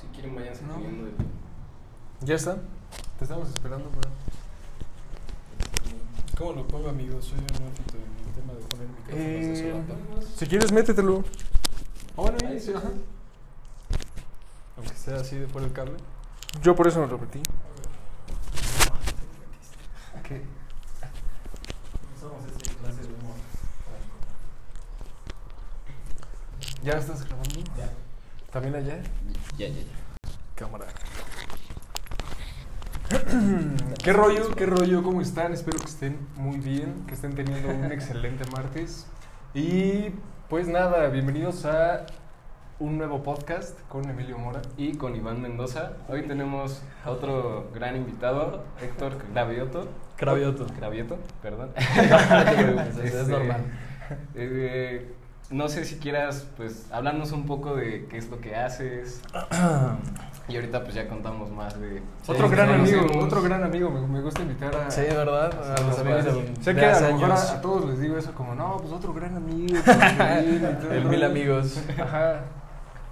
Si quieren, váyanse No. poniendo de Ya está. Te estamos esperando, bro. ¿Cómo lo pongo, amigos? Soy un neófito en el tema de poner micrófonos de Eh, solapa. Si quieres, métetelo. Ah, bueno, Ahí sí, sí, ajá. Aunque sea así de fuera el cable. Yo por eso me repetí. ¿Qué? Somos ese clase de humor. ¿Ya estás grabando? Ya. ¿También allá? Ya, ya, ya. Cámara. ¿Qué rollo? ¿Qué rollo? ¿Cómo están? Espero que estén muy bien, que estén teniendo un excelente martes. Y pues nada, bienvenidos a un nuevo podcast con Emilio Mora. Y con Iván Mendoza. Hoy tenemos a otro gran invitado, Héctor Gravioto. Cravioto. Gravioto, perdón. No preocupes, es- es Este, normal. eh, no sé si quieras, pues, hablarnos un poco de qué es lo que haces. Y ahorita, pues, ya contamos más de... otro de gran amigo, conocemos. otro gran amigo. Me, me gusta invitar a... Sí, ¿verdad? A los amigos Sé de que a hace lo mejor a, a todos les digo eso como, no, pues otro gran amigo. todo El rollo". mil amigos. Ajá.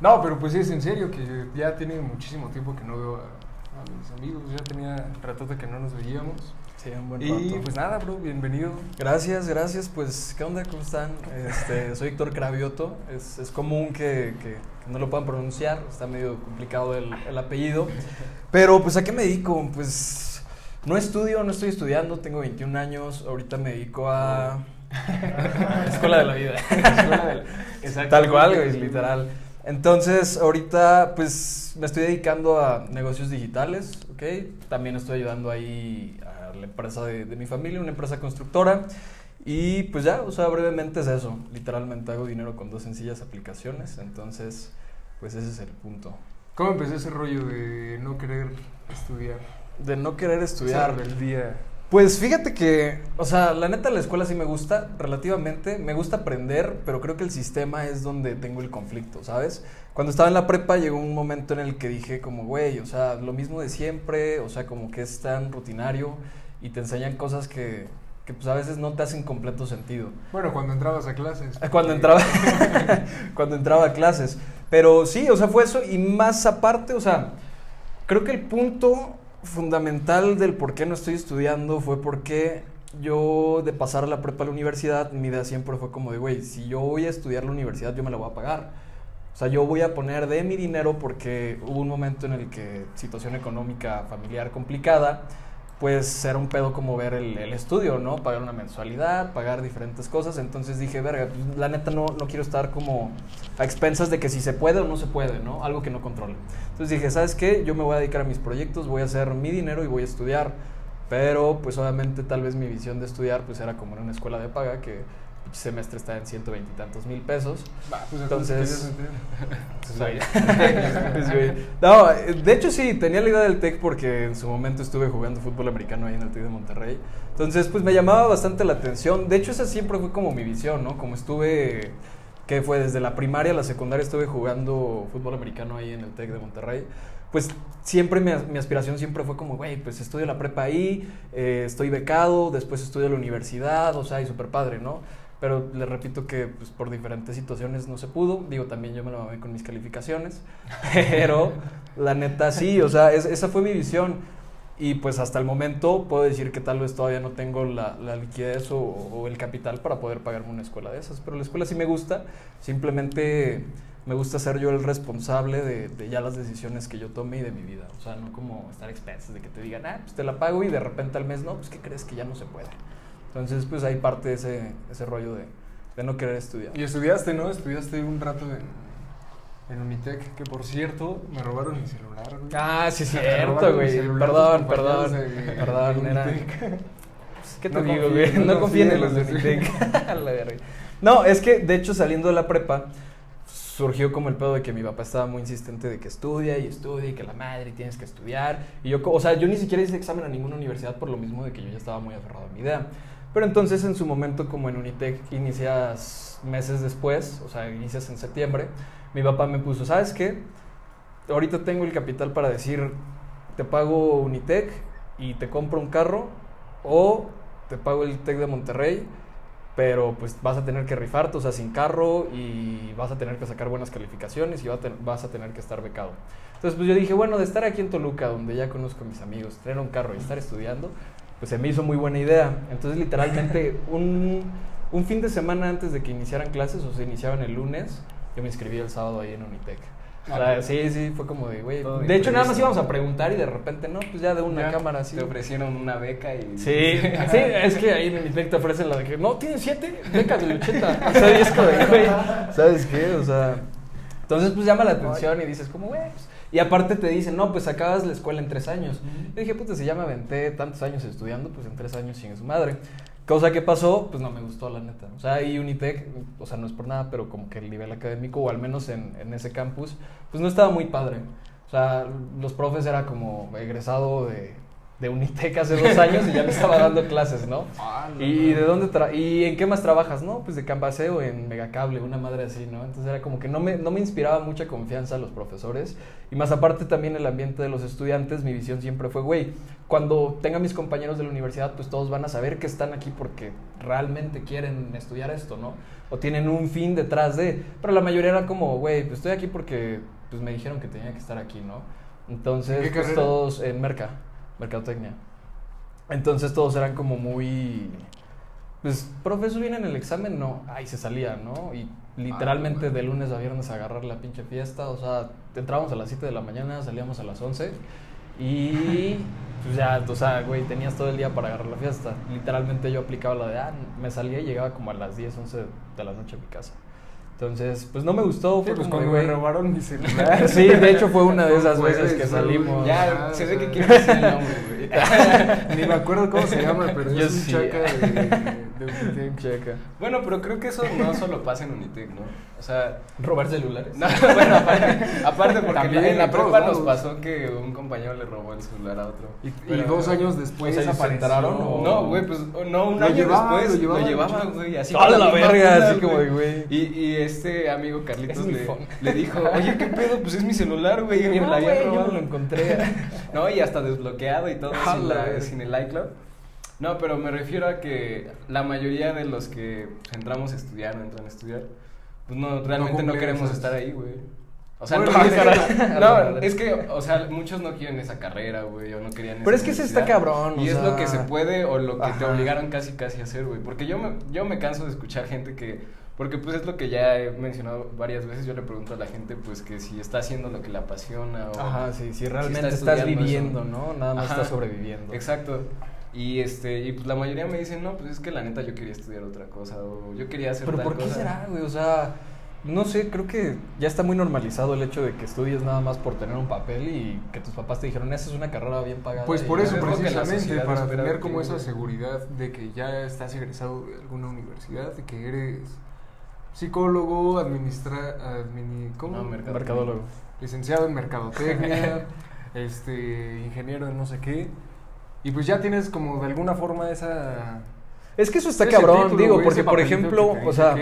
No, pero pues sí, es en serio, que ya tiene muchísimo tiempo que no veo a, a mis amigos. Ya tenía ratote que no nos veíamos. Sí, un buen Y rato. pues nada, bro, bienvenido. Gracias, gracias. Pues, ¿qué onda? ¿Cómo están? Este, soy Héctor Cravioto. Es, es común que, que- que no lo puedan pronunciar. Está medio complicado el, el apellido. Pero, pues, ¿a qué me dedico? Pues, no estudio, no estoy estudiando. Tengo 21 años. Ahorita me dedico a... Escuela de la vida. Exacto. Tal cual, güey, literal. Entonces, ahorita, pues, me estoy dedicando a negocios digitales, ¿ok? También estoy ayudando ahí a la empresa de, de mi familia, una empresa constructora. Y pues ya, o sea, brevemente es eso. Literalmente hago dinero con dos sencillas aplicaciones. Entonces, pues ese es el punto. ¿Cómo empezó ese rollo de no querer estudiar? De no querer estudiar. rebeldía. Pues fíjate que, o sea, la neta la escuela sí me gusta, relativamente, me gusta aprender, pero creo que el sistema es donde tengo el conflicto, ¿sabes? Cuando estaba en la prepa llegó un momento en el que dije como, güey, o sea, lo mismo de siempre, o sea, como que es tan rutinario y te enseñan cosas que, que pues a veces no te hacen completo sentido. Bueno, cuando entrabas a clases. Cuando entraba, cuando entraba a clases. Pero sí, o sea, fue eso. Y más aparte, o sea, creo que el punto fundamental del por qué no estoy estudiando fue porque yo, de pasar a la prepa a la universidad, mi idea siempre fue como de, güey, si yo voy a estudiar la universidad, yo me la voy a pagar. O sea, yo voy a poner de mi dinero porque hubo un momento en el que situación económica familiar complicada, pues era un pedo como ver el, el estudio, ¿no? Pagar una mensualidad, pagar diferentes cosas. Entonces dije, verga, pues, la neta no, no quiero estar como a expensas de que si se puede o no se puede, ¿no? Algo que no controle. Entonces dije, ¿sabes qué? Yo me voy a dedicar a mis proyectos, voy a hacer mi dinero y voy a estudiar. Pero pues obviamente tal vez mi visión de estudiar pues era como en una escuela de paga que semestre está en ciento veintitantos mil pesos. Va, pues Entonces- Pues, güey. No, de hecho sí, tenía la idea del TEC porque en su momento estuve jugando fútbol americano ahí en el TEC de Monterrey. Entonces, pues me llamaba bastante la atención. De hecho, esa siempre fue como mi visión, ¿no? Como estuve, que fue desde la primaria a la secundaria estuve jugando fútbol americano ahí en el TEC de Monterrey. Pues siempre mi, mi aspiración siempre fue como, güey, pues estudio la prepa ahí, eh, estoy becado, después estudio la universidad, o sea, y súper padre, ¿no? Pero les repito que pues, por diferentes situaciones no se pudo. Digo, también yo me la mamé con mis calificaciones. Pero la neta sí, o sea, es- esa fue mi visión. Y pues hasta el momento puedo decir que tal vez todavía no tengo la, la liquidez o, o el capital para poder pagarme una escuela de esas. Pero la escuela sí me gusta. Simplemente me gusta ser yo el responsable de, de ya las decisiones que yo tome y de mi vida. O sea, no como estar a expensas de que te digan, ah, pues te la pago y de repente al mes no, pues ¿qué crees que ya no se puede? Entonces, pues ahí parte ese, ese rollo de, de no querer estudiar. Y estudiaste, ¿no? Estudiaste un rato en, en Unitec, que por cierto, me robaron mi celular, güey. Ah, sí, Me cierto, güey. Perdón, perdón. de- Perdón, de era. Pues, ¿Qué te No digo, güey? no No confíen en los de Unitec. No, es que de hecho saliendo de la prepa surgió como el pedo de que mi papá estaba muy insistente de que estudia y estudia y que la madre tienes que estudiar. Y yo, o sea, yo ni siquiera hice examen a ninguna universidad por lo mismo de que yo ya estaba muy aferrado a mi idea. Pero entonces en su momento como en Unitec inicias meses después, o sea, inicias en septiembre, mi papá me puso, ¿sabes qué? Ahorita tengo el capital para decir, te pago Unitec y te compro un carro o te pago el TEC de Monterrey pero pues vas a tener que rifarte, o sea, sin carro y vas a tener que sacar buenas calificaciones y vas a tener que estar becado. Entonces, pues yo dije, bueno, de estar aquí en Toluca, donde ya conozco a mis amigos, tener un carro y estar estudiando, pues se me hizo muy buena idea. Entonces, literalmente, un, un fin de semana antes de que iniciaran clases, o se iniciaban el lunes, yo me inscribí el sábado ahí en Unitec. O sea, sí, sí, fue como de, güey. De hecho, nada más íbamos a preguntar y de repente, no, pues ya de una Ya, cámara así. Te ofrecieron una beca y... Sí, sí, es que ahí en Unitec te ofrecen la de que, no, tienes siete, beca del 80. O sea, y es como de, güey, ¿sabes qué? O sea, entonces pues llama la atención y dices, como, güey, pues, y aparte te dicen, no, pues acabas la escuela en tres años. Yo dije, puta, si ya me aventé tantos años estudiando, pues en tres años sin su madre. Cosa que pasó, pues no me gustó, la neta. O sea, y Unitec, o sea, no es por nada, pero como que el nivel académico, o al menos en, en ese campus, pues no estaba muy padre. O sea, los profes era como egresado de, de Unitec hace dos años y ya me estaba dando clases, ¿no? Ah, no, ¿Y no. de dónde tra y en qué más trabajas? No, pues de Campaseo en Megacable, una madre así, ¿no? Entonces era como que no me, no me inspiraba mucha confianza a los profesores. Y más aparte también el ambiente de los estudiantes, mi visión siempre fue, güey, cuando tenga mis compañeros de la universidad, pues todos van a saber que están aquí porque realmente quieren estudiar esto, ¿no? O tienen un fin detrás de... Pero la mayoría era como, güey, pues estoy aquí porque pues me dijeron que tenía que estar aquí, ¿no? Entonces, ¿En qué pues carrera? todos en Merca, Mercadotecnia. Entonces todos eran como muy... Pues, profesor, viene en el examen, no. Ahí se salía, ¿no? Y literalmente Ah, de lunes a viernes a agarrar la pinche fiesta. O sea, entrábamos a las 7 de la mañana, salíamos a las 11. Y pues ya, o sea, güey, tenías todo el día para agarrar la fiesta. Literalmente yo aplicaba la de, ah, me salía y llegaba como a las 10, 11 de la noche a mi casa. Entonces, pues no me gustó. Sí, Fue pues como cuando me robaron mi celular. Sí, de hecho fue una de esas veces que salimos. Ya, Ah, se ve que quieres decir el nombre, güey. Ni me acuerdo cómo se llama, pero Yo es un sí. chaca de, de Unitec. Checa. Bueno, pero creo que eso no solo pasa en Unitec, ¿no? O sea, Robar celulares. no, bueno, aparte, aparte porque También en la prepa nos pasó que un compañero le robó el celular a otro. Y, y Pero- dos años después O sea, ¿y o- No, güey, pues no, un Lo año llevaba, después lo llevaba, lo llevaba, mucho. güey, así Toda la verga, así como güey. Y, y este amigo Carlitos le, dijo, oye, ¿qué pedo? Pues es mi celular, güey, y me No, lo había güey, yo me lo encontré. No, y hasta desbloqueado y todo sin, la sin el iCloud. No, pero me refiero a que la mayoría de los que entramos a estudiar o entran a estudiar, pues no, realmente no, cumplen queremos estar ahí, güey. O sea, Bueno, no, es que- no, es que, o sea, muchos no quieren esa carrera, güey, o no querían Pero esa es que se está cabrón, o Y es sea, lo que se puede o lo que te ajá. obligaron casi casi a hacer, güey. Porque yo me, yo me canso de escuchar gente que, porque pues es lo que ya he mencionado varias veces, yo le pregunto a la gente pues que si está haciendo lo que le apasiona o... Ajá, sí, si si realmente está estás viviendo, eso. ¿no? Nada más Ajá, estás sobreviviendo. Exacto. Y este, y pues la mayoría me dicen, no, pues es que la neta yo quería estudiar otra cosa, o yo quería hacer Pero tal ¿por qué cosa". será, güey? O sea, no sé, creo que ya está muy normalizado el hecho de que estudies nada más por tener un papel y que tus papás te dijeron, esa es una carrera bien pagada. Pues por ya". eso, precisamente, para tener como esa seguridad de que ya estás egresado de alguna universidad, de que eres psicólogo, administra, admini, ¿cómo? No, mercado- Mercadólogo. licenciado en mercadotecnia, este, ingeniero en no sé qué. Y pues ya tienes como de alguna forma esa... Es que eso está cabrón, título, digo, porque por ejemplo, o sea,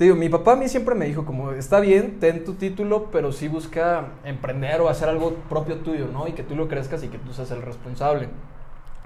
te digo, mi papá a mí siempre me dijo como, está bien, ten tu título, pero sí busca emprender o hacer algo propio tuyo, ¿no? Y que tú lo crezcas y que tú seas el responsable.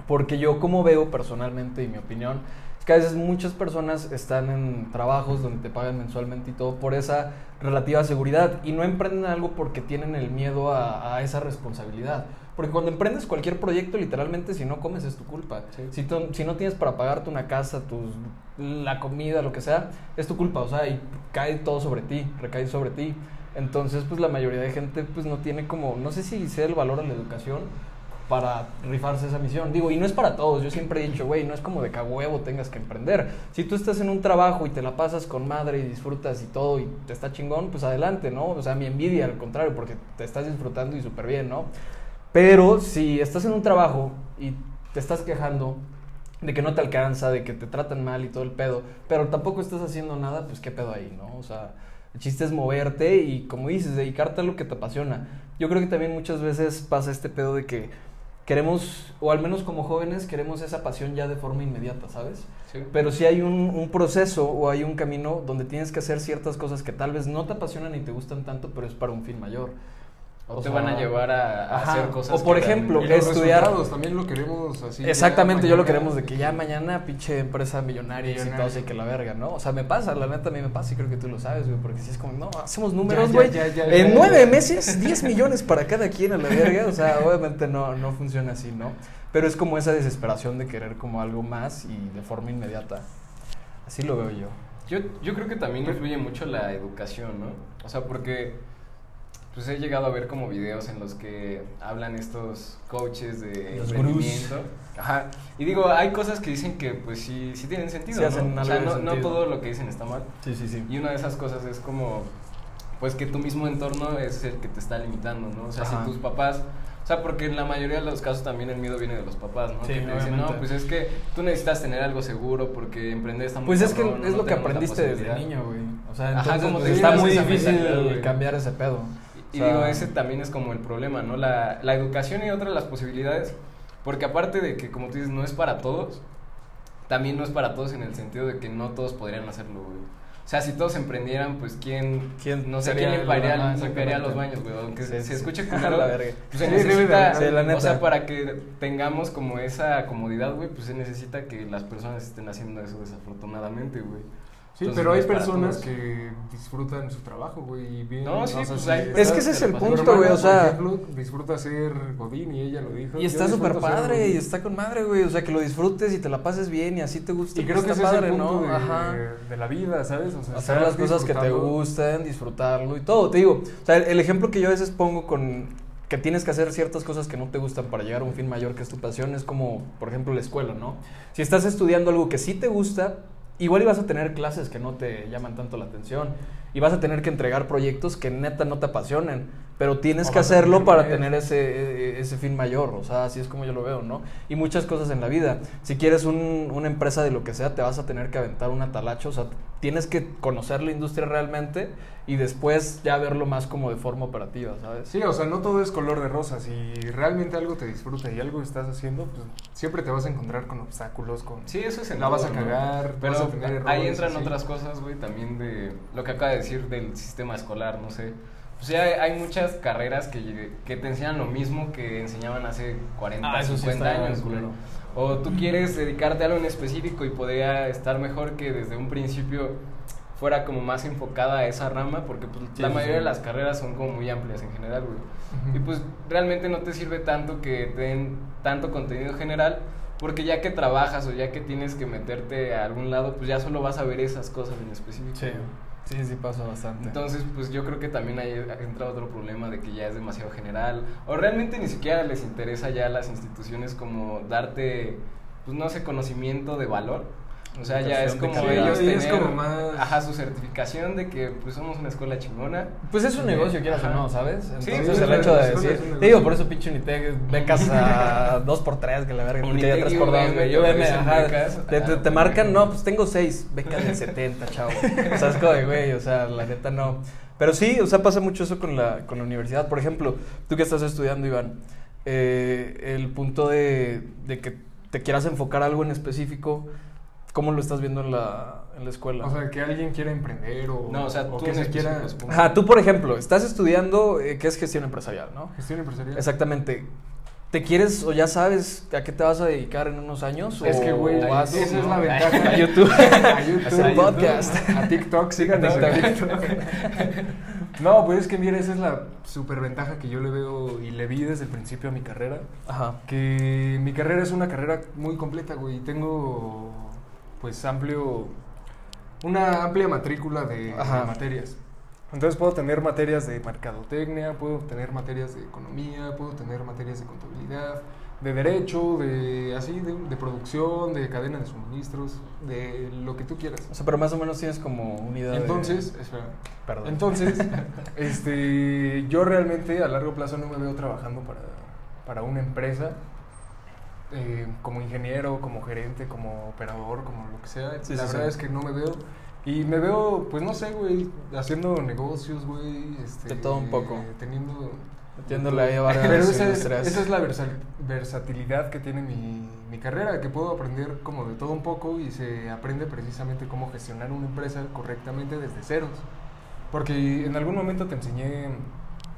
Porque yo como veo personalmente y mi opinión, es que a veces muchas personas están en trabajos donde te pagan mensualmente y todo por esa relativa seguridad y no emprenden algo porque tienen el miedo a, a esa responsabilidad. Porque cuando emprendes cualquier proyecto, literalmente si no comes es tu culpa. Sí. Si, tú- si no tienes para pagarte una casa, tus, la comida, lo que sea, es tu culpa. O sea, y cae todo sobre ti, recae sobre ti. Entonces, pues la mayoría de gente pues no tiene como, no sé si sea el valor a la educación para rifarse esa misión. Digo, y no es para todos. Yo siempre he dicho, güey, no es como de huevo tengas que emprender. Si tú estás en un trabajo y te la pasas con madre y disfrutas y todo y te está chingón, pues adelante, ¿no? O sea, mi envidia, al contrario, porque te estás disfrutando y súper bien, ¿no? Pero si estás en un trabajo y te estás quejando de que no te alcanza, de que te tratan mal y todo el pedo, pero tampoco estás haciendo nada, pues qué pedo ahí, ¿no? O sea, el chiste es moverte y, como dices, dedicarte a lo que te apasiona. Yo creo que también muchas veces pasa este pedo de que queremos, o al menos como jóvenes, queremos esa pasión ya de forma inmediata, ¿sabes? Sí. Pero sí hay un, un proceso o hay un camino donde tienes que hacer ciertas cosas que tal vez no te apasionan ni te gustan tanto, pero es para un fin mayor. O, O te sea, van a llevar a, ajá. hacer cosas. O por ejemplo, Y los estudiar- también lo queremos así. Exactamente, yo lo queremos de que ya mañana pinche empresa millonaria, Millonaria. exitosa y que la verga, ¿no? O sea, me pasa, la neta a mí me pasa y creo que tú lo sabes, güey, porque si es como, no, hacemos números, güey. En nueve meses, 10 millones para cada quien a la verga, o sea, obviamente no, no funciona así, ¿no? Pero es como esa desesperación de querer como algo más y de forma inmediata. Así lo veo yo. Yo, yo creo que también influye mucho la educación, ¿no? O sea, porque pues he llegado a ver como videos en los que hablan estos coaches de Los emprendimiento. Ajá. Y digo, hay cosas que dicen que pues sí, sí tienen sentido, Sí ¿no? o sea, no, no todo lo que dicen está mal. Sí, sí, sí. Y una de esas cosas es como, pues que tu mismo entorno es el que te está limitando, ¿no? O sea, Ajá. si tus papás, o sea, porque en la mayoría de los casos también el miedo viene de los papás, ¿no? Sí, que te dicen, no, pues es que tú necesitas tener algo seguro porque emprender está muy Pues es que es no lo que aprendiste desde posibilidad". niño, güey. O sea, Ajá, entonces como pues, te está digas muy difícil cambiar ese pedo. Y O sea, digo, ese también es como el problema, ¿no? La, la educación y otra de las posibilidades, porque aparte de que, como tú dices, no es para todos, también no es para todos en el sentido de que no todos podrían hacerlo, güey. O sea, si todos emprendieran, pues quién, ¿Quién no sé, quién ajá, limpiaría los baños, güey. Aunque Sí, se sí. escuche La culero, verga. pues se necesita. Sí, la o sea, para que tengamos como esa comodidad, güey, pues se necesita que las personas estén haciendo eso desafortunadamente, güey. Sí, Entonces, pero hay personas que disfrutan su trabajo, güey, y bien. No, sí, o sea, pues hay Es que ese es el punto, güey, o por sea... ejemplo, disfruta ser Godín y ella lo dijo. Y Yo está súper disfruto ser padre, Godín. y está con madre, güey. O sea, que lo disfrutes y te la pases bien y así te gusta. Y creo que está ese padre, es el punto ¿no? de, Ajá. de la vida, ¿sabes? O sea, Hacer estar las cosas que te disfrutando. gusten, disfrutarlo y todo. Te digo, o sea, el, el ejemplo que yo a veces pongo con que tienes que hacer ciertas cosas que no te gustan para llegar a un fin mayor que es tu pasión es como, por ejemplo, la escuela, ¿no? Si estás estudiando algo que sí te gusta, igual ibas a tener clases que no te llaman tanto la atención y vas a tener que entregar proyectos que neta no te apasionen, pero tienes O que hacerlo tener para tener ese, e- ese fin mayor, o sea, así es como yo lo veo, ¿no? Y muchas cosas en la vida. Si quieres un- una empresa de lo que sea, te vas a tener que aventar una talacha, o sea, tienes que conocer la industria realmente y después ya verlo más como de forma operativa, ¿sabes? Sí, o sea, no todo es color de rosa. Si realmente algo te disfruta y algo estás haciendo, pues siempre te vas a encontrar con obstáculos, con... Sí, eso es en La vas a todo, ¿no? cagar, Pero vas a tener ahí errores, entran así. otras cosas, güey, también de lo que acaba de decir del sistema escolar, no sé. Pues ya hay, muchas carreras que, que te enseñan lo mismo que enseñaban hace 40, Ah, eso sí 50 está años, güey. O tú quieres dedicarte a algo en específico y podría estar mejor que desde un principio fuera como más enfocada a esa rama, porque pues, Sí, la sí, mayoría sí. de las carreras son como muy amplias en general, güey. Y pues realmente no te sirve tanto que te den tanto contenido general, porque ya que trabajas o ya que tienes que meterte a algún lado, pues ya solo vas a ver esas cosas en específico. Sí, sí, sí pasa bastante. Entonces, pues yo creo que también ahí entra otro problema de que ya es demasiado general, o realmente ni siquiera les interesa ya a las instituciones como darte, pues no sé, conocimiento de valor. O sea, ya es como calidad. ellos Sí, es tener, como más- ajá, su certificación de que pues somos una escuela chingona. Pues es un negocio, quieras o no, ¿sabes? Sí, Entonces sí, el hecho de decir, es un te digo, negocio. por eso pinche Unitec, becas a 2x3, que la verga, Unitec 3x2, y güey. Yo que me, ofrecen ajá, becas. te, te, Ah, te marcan, no, pues tengo 6, becas de 70, chavo. O sea, es como de, güey, o sea, la neta no. Pero sí, o sea, pasa mucho eso con la, con la universidad. Por ejemplo, tú que estás estudiando, Iván, eh, el punto de, de que te quieras enfocar algo en específico, ¿cómo lo estás viendo en la, en la escuela? O sea, que alguien quiera emprender o, No, o sea, o tú que se quiera... Ajá, tú por ejemplo, estás estudiando, eh, ¿qué es gestión empresarial, no? Gestión empresarial. Exactamente. ¿Te quieres o ya sabes a qué te vas a dedicar en unos años? Es o que, güey, esa es ¿no? la ventaja. A YouTube. a YouTube. A YouTube, podcast. A TikTok, síganos en TikTok. No, pues es que mira, esa es la super ventaja que yo le veo y le vi desde el principio a mi carrera. Ajá. Que mi carrera es una carrera muy completa, güey. Tengo, pues, amplio. Una amplia matrícula de, materias. Entonces puedo tener materias de mercadotecnia, puedo tener materias de economía, puedo tener materias de contabilidad, de derecho, de así, de, de producción, de cadena de suministros, de lo que tú quieras. O sea, pero más o menos tienes como unidad de- Entonces, espera. Perdón. Entonces, este, yo realmente a largo plazo no me veo trabajando para, para una empresa eh, como ingeniero, como gerente, como operador, como lo que sea. Sí, la sí, verdad sí. es que no me veo. Y me veo, pues no sé, güey, haciendo negocios, güey. Este, De todo un poco. Teniendo. Metiéndole ahí a Pero esa es, esa es la versa- versatilidad que tiene mi, mi carrera, que puedo aprender como de todo un poco y se aprende precisamente cómo gestionar una empresa correctamente desde ceros. Porque en algún momento te enseñé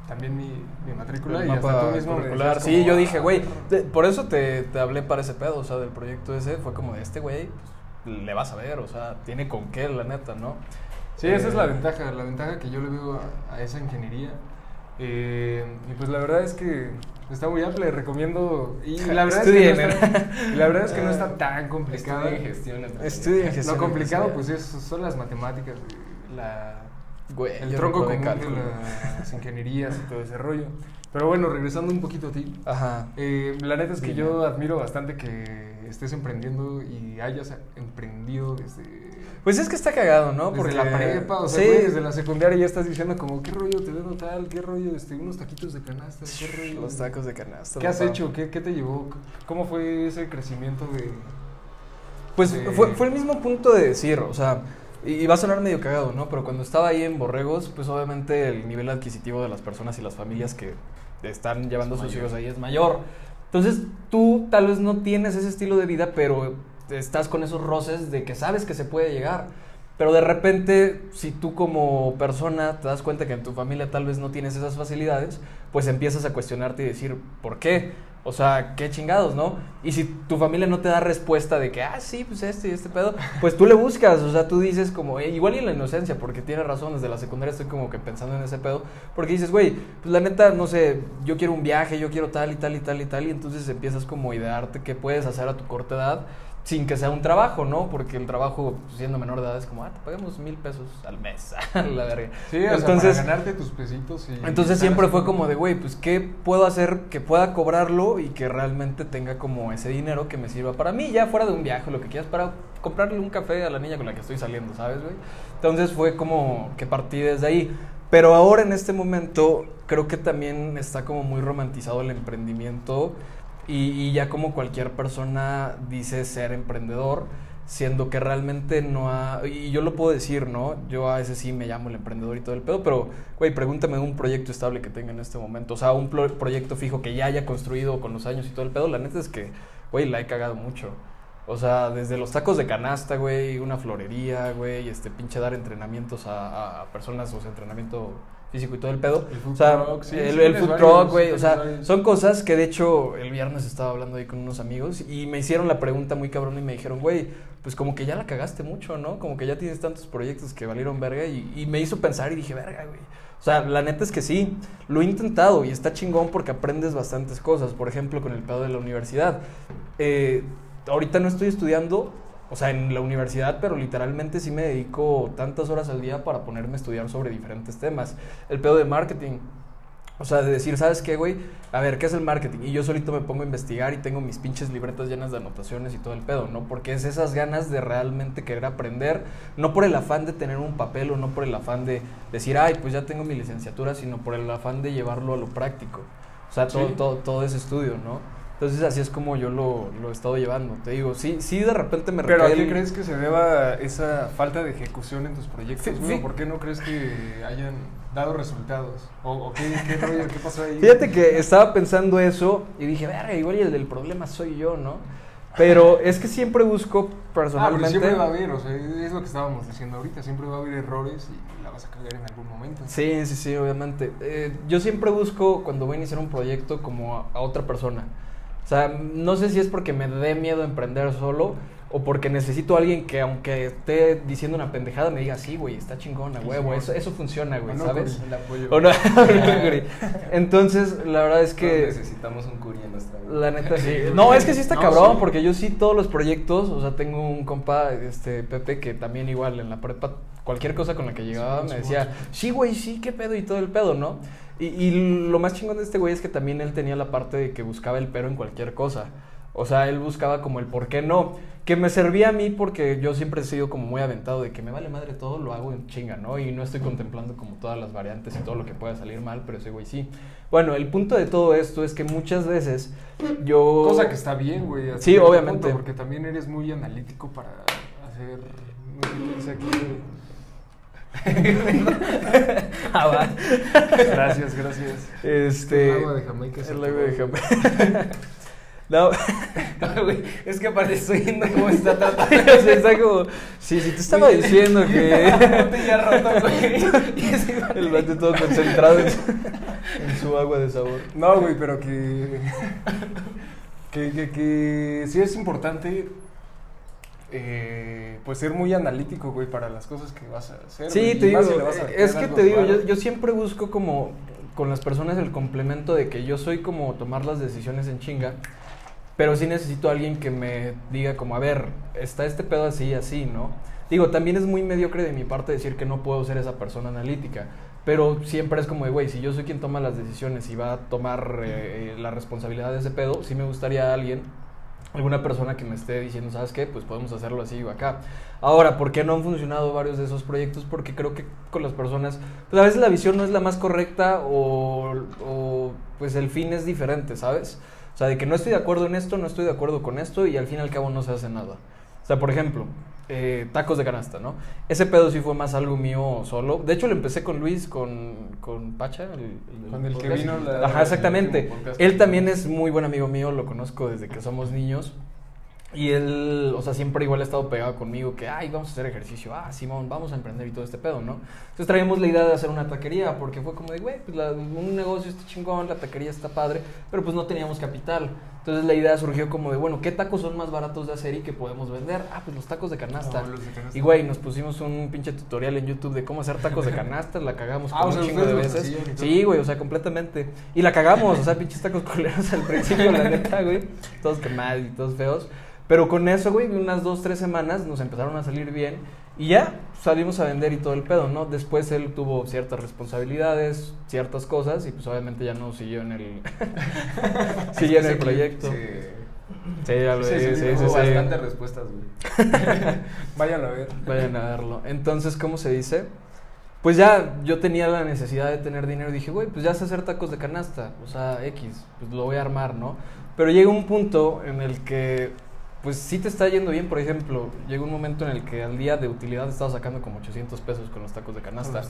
también mi, mi matrícula El y hasta tú mismo curricular. Sí, yo "Ah, dije, güey, te- por eso te, te hablé para ese pedo, o sea, del proyecto ese, fue como de este güey, pues, le vas a ver, o sea, tiene con qué, la neta, ¿no? Sí, esa es la Eh, ventaja, la ventaja que yo le veo a, a esa ingeniería. Eh, y pues la verdad es que está muy amplia, recomiendo. Y la verdad, es que, no Estudien, está, la verdad es que no está tan complicada. Estudia gestión. Estudien gestión. Lo complicado pues es, son las matemáticas, la, Güey, el tronco común de las ingenierías y todo ese rollo. Pero bueno, regresando un poquito a ti. Ajá. eh, la neta es que Dime. yo admiro bastante que estés emprendiendo y hayas emprendido desde Pues es que está cagado, ¿no? Desde la prepa, o sea, sí, güey, desde la secundaria ya estás diciendo como, ¿qué rollo te vendo tal? ¿Qué rollo? Este, unos taquitos de canasta, ¿qué rollo? Los tacos de canasta. ¿Qué has papá. hecho? ¿Qué, ¿Qué te llevó? ¿Cómo fue ese crecimiento de...? Pues de- fue, fue el mismo punto de decir, o sea, y, va a sonar medio cagado, ¿no? Pero cuando estaba ahí en Borregos, pues obviamente el nivel adquisitivo de las personas y las familias que están llevando a sus mayor. hijos ahí es mayor. Entonces tú tal vez no tienes ese estilo de vida, pero estás con esos roces de que sabes que se puede llegar. Pero de repente, si tú como persona te das cuenta que en tu familia tal vez no tienes esas facilidades, pues empiezas a cuestionarte y decir, ¿por qué? O sea, qué chingados, ¿no? Y si tu familia no te da respuesta de que, ah, sí, pues este y este pedo, pues tú le buscas, o sea, tú dices como, eh, igual y en la inocencia, porque tiene razón, desde la secundaria estoy como que pensando en ese pedo, porque dices, güey, pues la neta, no sé, yo quiero un viaje, yo quiero tal y tal y tal y tal, y entonces empiezas como a idearte qué puedes hacer a tu corta edad sin que sea un trabajo, ¿no? Porque el trabajo, pues, siendo menor de edad, es como, ah, te pagamos mil pesos al mes, la verga. Sí, o entonces, sea, para ganarte tus pesitos y... entonces siempre fue como de, güey, pues ¿qué puedo hacer que pueda cobrarlo y que realmente tenga como ese dinero que me sirva para mí, ya fuera de un viaje, lo que quieras, para comprarle un café a la niña con la que estoy saliendo, ¿sabes, güey? Entonces fue como que partí desde ahí. Pero ahora en este momento creo que también está como muy romantizado el emprendimiento y, y ya como cualquier persona dice ser emprendedor, siendo que realmente no ha... Y yo lo puedo decir, ¿no? Yo a veces sí me llamo el emprendedor y todo el pedo, pero, güey, pregúntame un proyecto estable que tenga en este momento. O sea, un proyecto fijo que ya haya construido con los años y todo el pedo. La neta es que, güey, la he cagado mucho. O sea, desde los tacos de canasta, güey, una florería, güey, este pinche dar entrenamientos a- a personas, o sea, entrenamiento físico y todo el pedo. El food o sea, truck, sí, el, sí el food truck, güey, o sea, varios. son cosas que de hecho el viernes estaba hablando ahí con unos amigos y me hicieron la pregunta muy cabrón y me dijeron, güey, pues como que ya la cagaste mucho, ¿no? Como que ya tienes tantos proyectos que valieron verga y, y me hizo pensar y dije, verga, güey. O sea, la neta es que sí, lo he intentado y está chingón porque aprendes bastantes cosas. Por ejemplo, con el pedo de la universidad. Eh, ahorita no estoy estudiando, o sea, en la universidad, pero literalmente sí me dedico tantas horas al día para ponerme a estudiar sobre diferentes temas. El pedo de marketing. O sea, de decir, ¿sabes qué, güey? A ver, ¿qué es el marketing? Y yo solito me pongo a investigar y tengo mis pinches libretas llenas de anotaciones y todo el pedo, ¿no? Porque es esas ganas de realmente querer aprender, no por el afán de tener un papel o no por el afán de decir, ay, pues ya tengo mi licenciatura, sino por el afán de llevarlo a lo práctico. O sea, todo, Sí. todo, todo ese estudio, ¿no? Entonces así es como yo lo, lo he estado llevando. Te digo, sí, sí de repente me ¿Pero a qué el- crees que se deba esa falta de ejecución en tus proyectos? ¿Por qué no crees que hayan dado resultados? ¿O, o qué, qué rollo? ¿Qué pasó ahí? Fíjate que estaba pensando eso y dije, verga, igual y el del problema soy yo, ¿no? Pero es que siempre busco Ah, pero personalmente. siempre va a haber, o sea, es lo que estábamos diciendo ahorita, siempre va a haber errores y la vas a cagar en algún momento. Sí, sí, sí, obviamente. Eh, yo siempre busco cuando voy a iniciar un proyecto como a, a otra persona. O sea, no sé si es porque me dé miedo emprender solo o porque necesito a alguien que aunque esté diciendo una pendejada me diga, sí, güey, está chingona, huevo, eso, eso funciona, güey, O no, ¿sabes? con el apoyo. O no, Curi. Entonces, la verdad es que... necesitamos un curi en nuestra vida. La neta sí. No, es que sí está No, cabrón, sí. porque yo sí todos los proyectos, o sea, tengo un compa, este, Pepe, que también igual en la prepa, cualquier cosa con la que llegaba Sí, me decía, sí. sí, güey, sí, qué pedo y todo el pedo, ¿no? Y, y lo más chingón de este güey es que también él tenía la parte de que buscaba el pero en cualquier cosa. O sea, él buscaba como el por qué no. Que me servía a mí porque yo siempre he sido como muy aventado de que me vale madre todo, lo hago en chinga, ¿no? Y no estoy contemplando como todas las variantes y todo lo que pueda salir mal, pero ese güey sí. Bueno, el punto de todo esto es que muchas veces yo... Cosa que está bien, güey. Sí, obviamente. punto, porque también eres muy analítico para hacer. No sé aquí. Ah, va. Gracias, gracias. Este... El agua de Jamaica es El agua de. Jamaica. No, güey, es que aparte estoy viendo cómo está tratando. o sea, está como... Sí, sí, te estaba diciendo que... ya roto, güey. El vato todo concentrado. en- en su agua de sabor. No, güey, pero que, que, que, que sí es importante eh, pues ser muy analítico, güey, para las cosas que vas a hacer. Sí, güey, te digo, es que te digo, yo, yo siempre busco como con las personas el complemento de que yo soy como tomar las decisiones en chinga, pero sí necesito a alguien que me diga como, a ver, está este pedo así, así, ¿no? Digo, también es muy mediocre de mi parte decir que no puedo ser esa persona analítica, pero siempre es como de, güey, si yo soy quien toma las decisiones y va a tomar eh, la responsabilidad de ese pedo, sí me gustaría a alguien alguna persona que me esté diciendo, ¿sabes qué? Pues podemos hacerlo así o acá. Ahora, ¿por qué no han funcionado varios de esos proyectos? Porque creo que con las personas, pues a veces la visión no es la más correcta o, o, pues el fin es diferente, ¿sabes? O sea, de que no estoy de acuerdo en esto, no estoy de acuerdo con esto y al fin y al cabo no se hace nada. O sea, por ejemplo, eh, tacos de canasta, ¿no? Ese pedo sí fue más algo mío solo. De hecho, lo empecé con Luis, con, con Pacha. El, Con el que vino la- Ajá, exactamente. Él también es muy buen amigo mío, lo conozco desde que somos niños. Y él, o sea, siempre igual ha estado pegado conmigo, que, ay, vamos a hacer ejercicio, ah, Simón, vamos a emprender y todo este pedo, ¿no? Entonces traíamos la idea de hacer una taquería, porque fue como de, güey, pues la- un negocio está chingón, la taquería está padre, pero pues no teníamos capital. Entonces la idea surgió como de, bueno, ¿qué tacos son más baratos de hacer y que podemos vender? Ah, pues los tacos de canasta. No, de canasta. Y, güey, nos pusimos un pinche tutorial en YouTube de cómo hacer tacos de canasta, la cagamos Ah, como o sea, un chingo de veces. Sí, güey, o sea, completamente. Y la cagamos, o sea, pinches tacos culeros al principio, la neta, güey. Todos quemados y todos feos. Pero con eso, güey, unas dos, tres semanas nos empezaron a salir bien. Y ya salimos a vender y todo el pedo, ¿no? Después él tuvo ciertas responsabilidades, ciertas cosas, y pues obviamente ya no siguió en el, siguió en el proyecto. Sí. Sí, ya lo Sí, sí, sí, bastantes respuestas, güey. Vayan a ver. Vayan a verlo. Entonces, ¿cómo se dice? Pues ya yo tenía la necesidad de tener dinero. Dije, güey, pues ya sé hacer tacos de canasta. O sea, X, pues lo voy a armar, ¿no? Pero llega un punto en el que, pues sí te está yendo bien. Por ejemplo, llega un momento en el que al día de utilidad estaba sacando como 800 pesos con los tacos de canasta.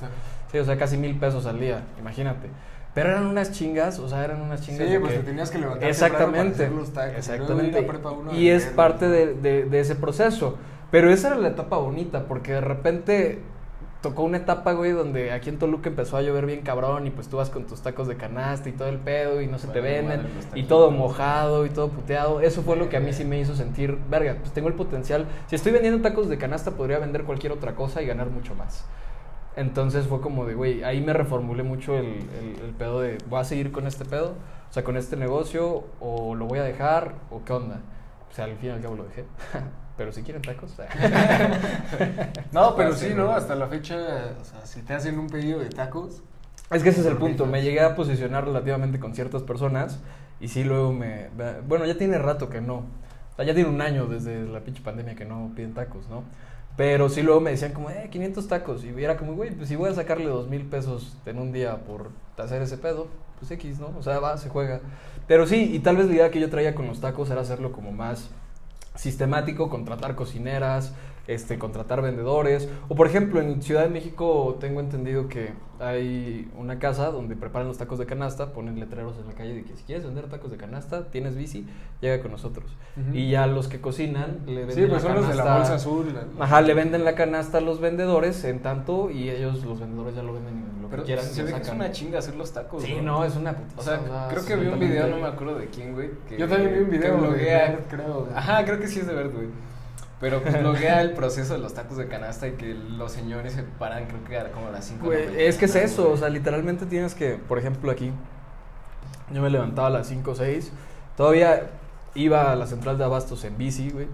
Sí, o sea, casi mil pesos al día, imagínate. Pero eran unas chingas, o sea, eran unas chingas. Sí, de pues que- te tenías que levantar Exactamente. para los tacos, y Exactamente. a Y es parte de- de ese proceso. Pero esa era la etapa bonita, porque de repente tocó una etapa, güey, donde aquí en Toluca empezó a llover bien cabrón y pues tú vas con tus tacos de canasta y todo el pedo y no se te venden madre, y todo mojado y todo puteado. Eso fue lo que a mí sí me hizo sentir, verga, pues tengo el potencial. Si estoy vendiendo tacos de canasta, podría vender cualquier otra cosa y ganar mucho más. Entonces fue como de, güey, ahí me reformulé mucho el, el, el pedo de, ¿voy a seguir con este pedo? O sea, con este negocio, o lo voy a dejar, o qué onda. O sea, al fin y al cabo lo dejé. Pero si quieren tacos. No, pero Sí, ¿no? Hasta la fecha, o sea, si te hacen un pedido de tacos, Es que ese es el punto. Me llegué a posicionar relativamente con ciertas personas y sí luego me... Bueno, ya tiene rato que no. O sea, ya tiene un año desde la pinche pandemia que no piden tacos, ¿no? Pero sí luego me decían como, eh, 500 tacos. Y era como, güey, pues si voy a sacarle dos mil pesos en un día por hacer ese pedo, pues X, ¿no? O sea, va, se juega. Pero sí, y tal vez la idea que yo traía con los tacos era hacerlo como más sistemático, contratar cocineras, este, contratar vendedores. O por ejemplo, en Ciudad de México tengo entendido que hay una casa donde preparan los tacos de canasta, ponen letreros en la calle de que si quieres vender tacos de canasta, tienes bici, llega con nosotros. Ujú. Y ya los que cocinan le venden sí, pues la son los de la canasta- bolsa azul. la- Ajá, le venden la canasta a los vendedores en tanto y ellos, los vendedores, ya lo venden en lo Pero que quieran. se ve que es una chinga hacer los tacos. Sí, no, es una putiza, O sea, creo que vi un video, no me acuerdo de quién, güey. que- Yo también vi un que video de bloguea- creo. Ajá, creo que sí es de Bert, güey. Pero pues bloguea el proceso de los tacos de canasta y que los señores se paran, creo que a como a las 5 Güey, es que es eso, o sea, literalmente tienes que, por ejemplo, aquí, yo me levantaba a las 5 o 6, todavía iba a la central de abastos en bici, güey.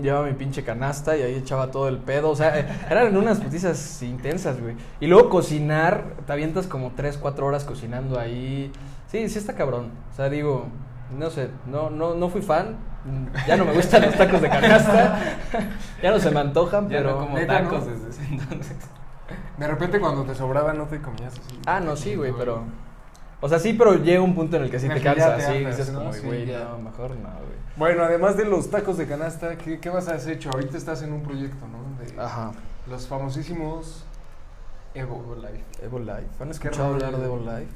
Llevaba mi pinche canasta y ahí echaba todo el pedo. O sea, eh, eran unas putizas intensas, güey. Y luego cocinar, te avientas como 3, 4 horas cocinando ahí. Sí, sí está cabrón. O sea, digo, no sé, no, no, no fui fan. Ya no me gustan los tacos de canasta. ya no se me antojan, Ya pero. no como neta, ¿no? tacos desde ese entonces. De repente cuando te sobraba no te comías así. Ah, no, sí, güey, pero. O sea, sí, pero llega un punto en el que sí En te cansas, sí, dices ¿no? como, güey, ya. no, mejor no, güey. Bueno, además de los tacos de canasta, ¿qué, qué más has hecho? Ahorita estás en un proyecto, ¿no? De Ajá. los famosísimos Evo. Evo Life. Evo Life. ¿Han escuchado hablar de Evo Life?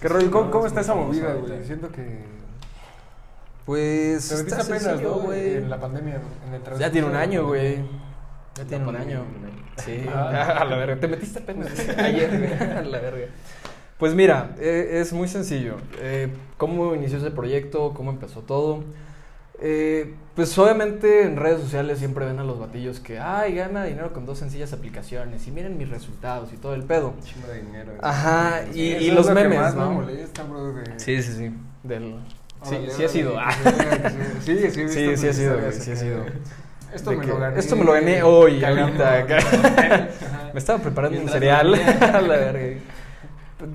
¿Qué rollo? ¿Cómo, No, cómo es está esa movida, güey? Siento que... Pues. Te metiste apenas, sencillo, ¿no? güey. En la pandemia, en el Ya tiene un año, güey. Ya tiene un año. güey. Sí. Ah. A la verga. Te metiste apenas ayer, güey. A la verga. Pues mira, eh, es muy sencillo. Eh, ¿Cómo inició ese proyecto? ¿Cómo empezó todo? Eh, pues obviamente en redes sociales siempre ven a los batillos que, ay, gana dinero con dos sencillas aplicaciones y miren mis resultados y todo el pedo. Chingo de dinero. Ajá, y, los lo que memes, más ¿no? Me molesta, bro, de- Sí, sí, sí. Del... Sí, Órale, sí ha sido. Sí, sí, sí, Sí, sí ha sido, güey, sí ha sido. Esto me lo gané. Esto me lo gané hoy, cagando. ahorita. me estaba preparando un cereal. dormía. a la verga.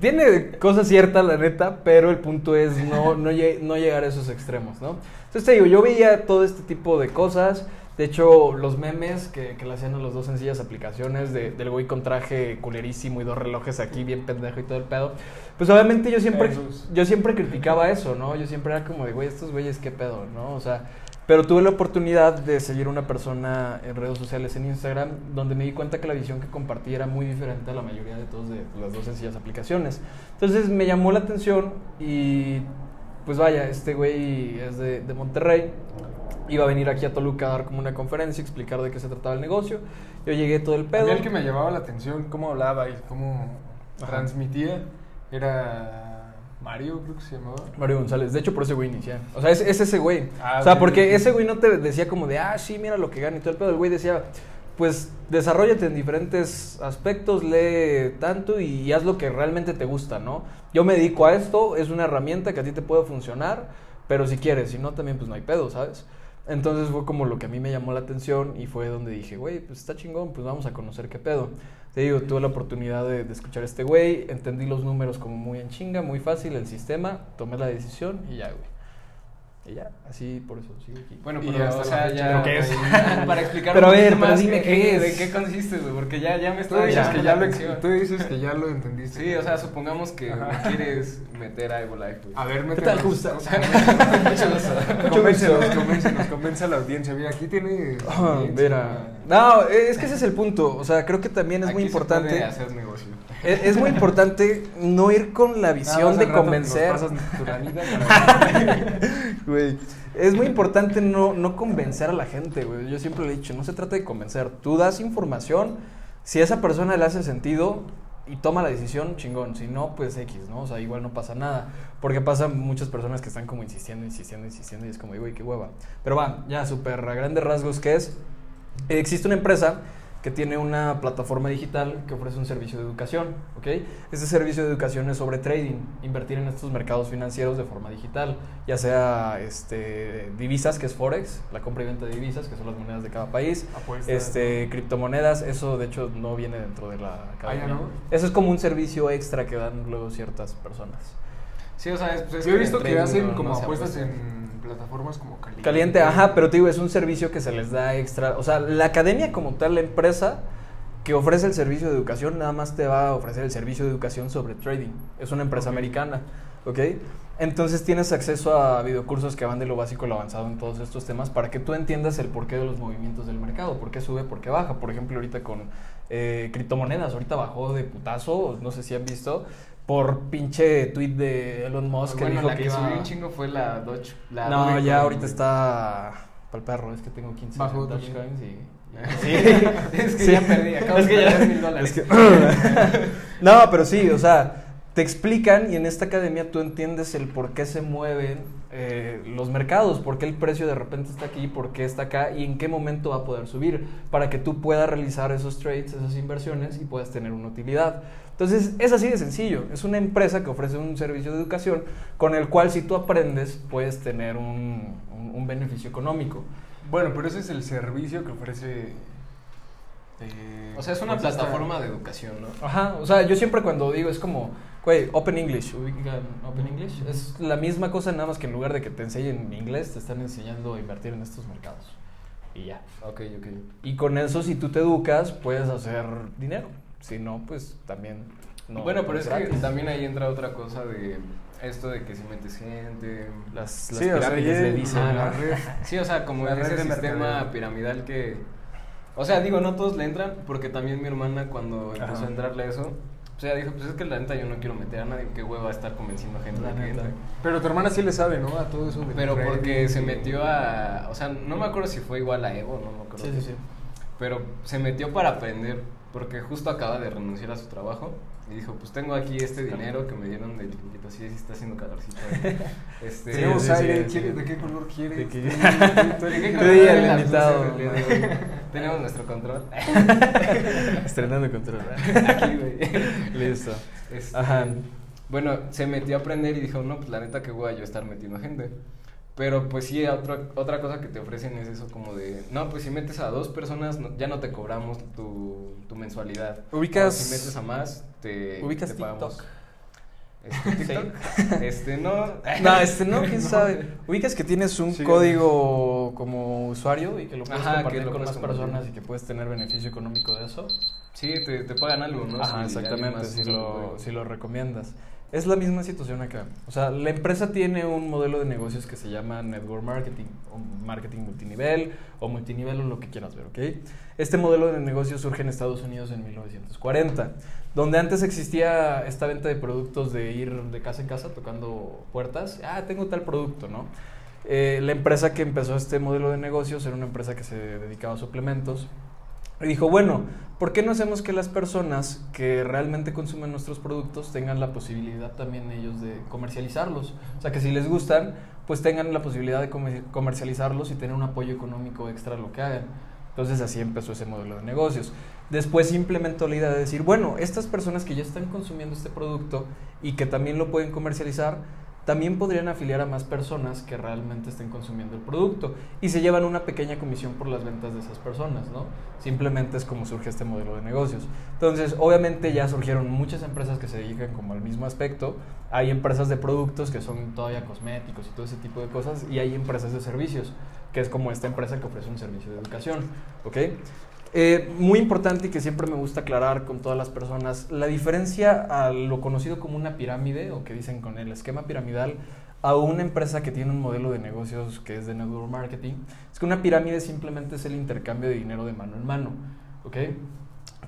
Tiene cosas ciertas, la neta, pero el punto es no, no, no llegar a esos extremos, ¿no? Entonces te digo, yo veía todo este tipo de cosas. De hecho, los memes que, que le hacían a los dos sencillas aplicaciones de, del güey con traje culerísimo y dos relojes aquí bien pendejo y todo el pedo. Pues obviamente yo siempre, yo siempre criticaba eso, ¿no? Yo siempre era como de, güey, estos güeyes, qué pedo, ¿no? O sea, pero tuve la oportunidad de seguir una persona en redes sociales en Instagram donde me di cuenta que la visión que compartía era muy diferente a la mayoría de todos de las dos sencillas aplicaciones. Entonces me llamó la atención y pues vaya, este güey es de, de Monterrey. Iba a venir aquí a Toluca a dar como una conferencia, explicar de qué se trataba el negocio. Yo llegué todo el A pedo. mí el que me llamaba la atención, cómo hablaba y cómo Ajá. transmitía, era Mario, creo que se llamaba. Mario González. De hecho, por ese güey inicié. O sea, es, es ese güey. Ah, o sea, ok, porque ok. ese güey no te decía como de, ah, sí, mira lo que gana y todo el pedo. El güey decía, pues, desarrollate en diferentes aspectos, lee tanto y haz lo que realmente te gusta, ¿no? Yo me dedico a esto, es una herramienta que a ti te puede funcionar, pero si quieres, si no, también, pues, no hay pedo, ¿sabes? Entonces fue como lo que a mí me llamó la atención y fue donde dije, güey, pues está chingón, pues vamos a conocer qué pedo. Te digo, tuve la oportunidad de, escuchar a este güey, entendí los números como muy en chinga, muy fácil, el sistema, tomé la decisión y ya, güey. Y ya, así por eso sigo aquí. Bueno, pero, hasta o sea, ya. ¿Pero qué es? Para explicar Pero un a ver, más dime qué- qué ¿De es. qué consiste? Porque ya, ya me Tú está dices, que la ya lo, tú dices que ya lo entendiste. Sí, o sea, supongamos que Ajá. me quieres meter a Evolife, güey. A ver, ¿Qué tal. Justa? O sea. Convéncenos, convéncenos, convence a la audiencia. Mira, aquí tiene. Ah, mira. No, es que ese es el punto. O sea, creo que también es muy Aquí se importante. puede hacer negocio. Es, es muy importante no ir con la visión de convencer. Güey, es muy importante no, no convencer a la gente, güey. Yo siempre le he dicho, no se trata de convencer. Tú das información, si a esa persona le hace sentido y toma la decisión, chingón. Si no, pues X, ¿no? O sea, igual no pasa nada. Porque pasan muchas personas que están como insistiendo, insistiendo, insistiendo y es como, güey, qué hueva. Pero va, ya, súper a grandes rasgos, ¿qué es? Existe una empresa que tiene una plataforma digital que ofrece un servicio de educación, ¿ok? Este servicio de educación es sobre trading, invertir en estos mercados financieros de forma digital, ya sea este, divisas, que es Forex, la compra y venta de divisas, que son las monedas de cada país, este, criptomonedas, eso de hecho no viene dentro de la academia. ¿no? Eso es como un servicio extra que dan luego ciertas personas. Sí, o sea, es, pues es Yo he visto que hacen como apuestas apuesta. en plataformas como Caliente. Caliente, ajá, pero te digo, es un servicio que se les da extra. O sea, la academia como tal, la empresa que ofrece el servicio de educación, nada más te va a ofrecer el servicio de educación sobre trading. Es una empresa americana, ¿ok? Entonces tienes acceso a videocursos que van de lo básico a lo avanzado en todos estos temas para que tú entiendas el porqué de los movimientos del mercado, por qué sube, por qué baja. Por ejemplo, ahorita con eh, criptomonedas, ahorita bajó de putazo, no sé si han visto, por pinche tweet de Elon Musk que Bueno, dijo la que, que iba- subió un chingo fue la Dodge. La no, Dogecoin, ya ahorita güey. está para el perro, es que tengo 15 Bajó Dogecoins y... Sí, es que ya perdí, acabo Es de que ya- mil dólares. es que- no, pero sí, o sea, te explican y en esta academia tú entiendes el por qué se mueven eh, los mercados, por qué el precio de repente está aquí, por qué está acá y en qué momento va a poder subir, para que tú puedas realizar esos trades, esas inversiones y puedas tener una utilidad. Entonces, es así de sencillo. Es una empresa que ofrece un servicio de educación con el cual si tú aprendes puedes tener un, un- un beneficio económico. Bueno, pero ese es el servicio que ofrece. eh, O sea, es una pues, plataforma de educación, ¿no? Ajá, o sea, yo siempre cuando digo es como, güey, Open English, ubican Open English, es la misma cosa nada más que en lugar de que te enseñen inglés, te están enseñando a invertir en estos mercados. Y ya. Ok, ok. Y con eso, si tú te educas, puedes hacer dinero. Si no, pues también no. bueno, no pero es que también ahí entra otra cosa de esto de que si metes gente. las, las Sí, o sea, pirámides le dicen. ah, ¿no? la red. Sí, o sea, como La ese de sistema mercadeo. piramidal que... O sea, digo, no todos le entran, porque también mi hermana cuando empezó Ajá. a entrarle a eso, pues ella dijo, pues es que la neta yo no quiero meter a nadie, qué hueva estar convenciendo a gente La de que entre. Pero tu hermana sí le sabe, ¿no? A todo eso de Pero porque se metió a... O sea, no me acuerdo si fue igual a Evo, no me acuerdo. Sí, sí, sí. Pero se metió para aprender porque justo acaba de renunciar a su trabajo y dijo, pues tengo aquí este dinero que me dieron del liquidito, sí, sí está haciendo calorcito. Este, Sí, Tenemos sí, aire, sí, ¿quiere- sí. ¿de qué color quiere? De que- ¿De qué ¿Qué color las invitado. Tenemos nuestro control. Estrenando control. Aquí, güey. Listo. Este, Ajá. Bueno, se metió a aprender y dijo, no, pues la neta que voy a yo estar metiendo gente. Pero pues sí, otra, otra cosa que te ofrecen es eso como de, no, pues si metes a dos personas no- ya no te cobramos tu, tu mensualidad. Ubicas- O si metes a más, te, ubicas te pagamos. TikTok. Este, TikTok. Este, no. No, este no, quién sabe. Ubicas que tienes un Sí. código como usuario y que lo puedes Ajá, compartir que lo con más personas y que puedes tener beneficio económico de eso. Sí, te, te pagan algo, ¿no? Ajá, exactamente, si lo, si lo recomiendas. Es la misma situación acá. O sea, la empresa tiene un modelo de negocios que se llama Network Marketing, o marketing multinivel, o multinivel, o lo que quieras ver, ¿ok? Este modelo de negocio surge en Estados Unidos en 1940, donde antes existía esta venta de productos de ir de casa en casa tocando puertas. Ah, tengo tal producto, ¿no? Eh, la empresa que empezó este modelo de negocios era una empresa que se dedicaba a suplementos. Y dijo, bueno, ¿por qué no hacemos que las personas que realmente consumen nuestros productos tengan la posibilidad también ellos de comercializarlos? O sea, que si les gustan, pues tengan la posibilidad de comer- comercializarlos y tener un apoyo económico extra a lo que hagan. Entonces así empezó ese modelo de negocios. Después implementó la idea de decir, bueno, estas personas que ya están consumiendo este producto y que también lo pueden comercializar, también podrían afiliar a más personas que realmente estén consumiendo el producto y se llevan una pequeña comisión por las ventas de esas personas, ¿no? Simplemente es como surge este modelo de negocios. Entonces, obviamente ya surgieron muchas empresas que se dedican como al mismo aspecto. Hay empresas de productos que son todavía cosméticos y todo ese tipo de cosas y hay empresas de servicios, que es como esta empresa que ofrece un servicio de educación, ¿ok? Eh, muy importante y que siempre me gusta aclarar con todas las personas, la diferencia a lo conocido como una pirámide, o que dicen con el esquema piramidal, a una empresa que tiene un modelo de negocios que es de network marketing, es que una pirámide simplemente es el intercambio de dinero de mano en mano, ¿ok?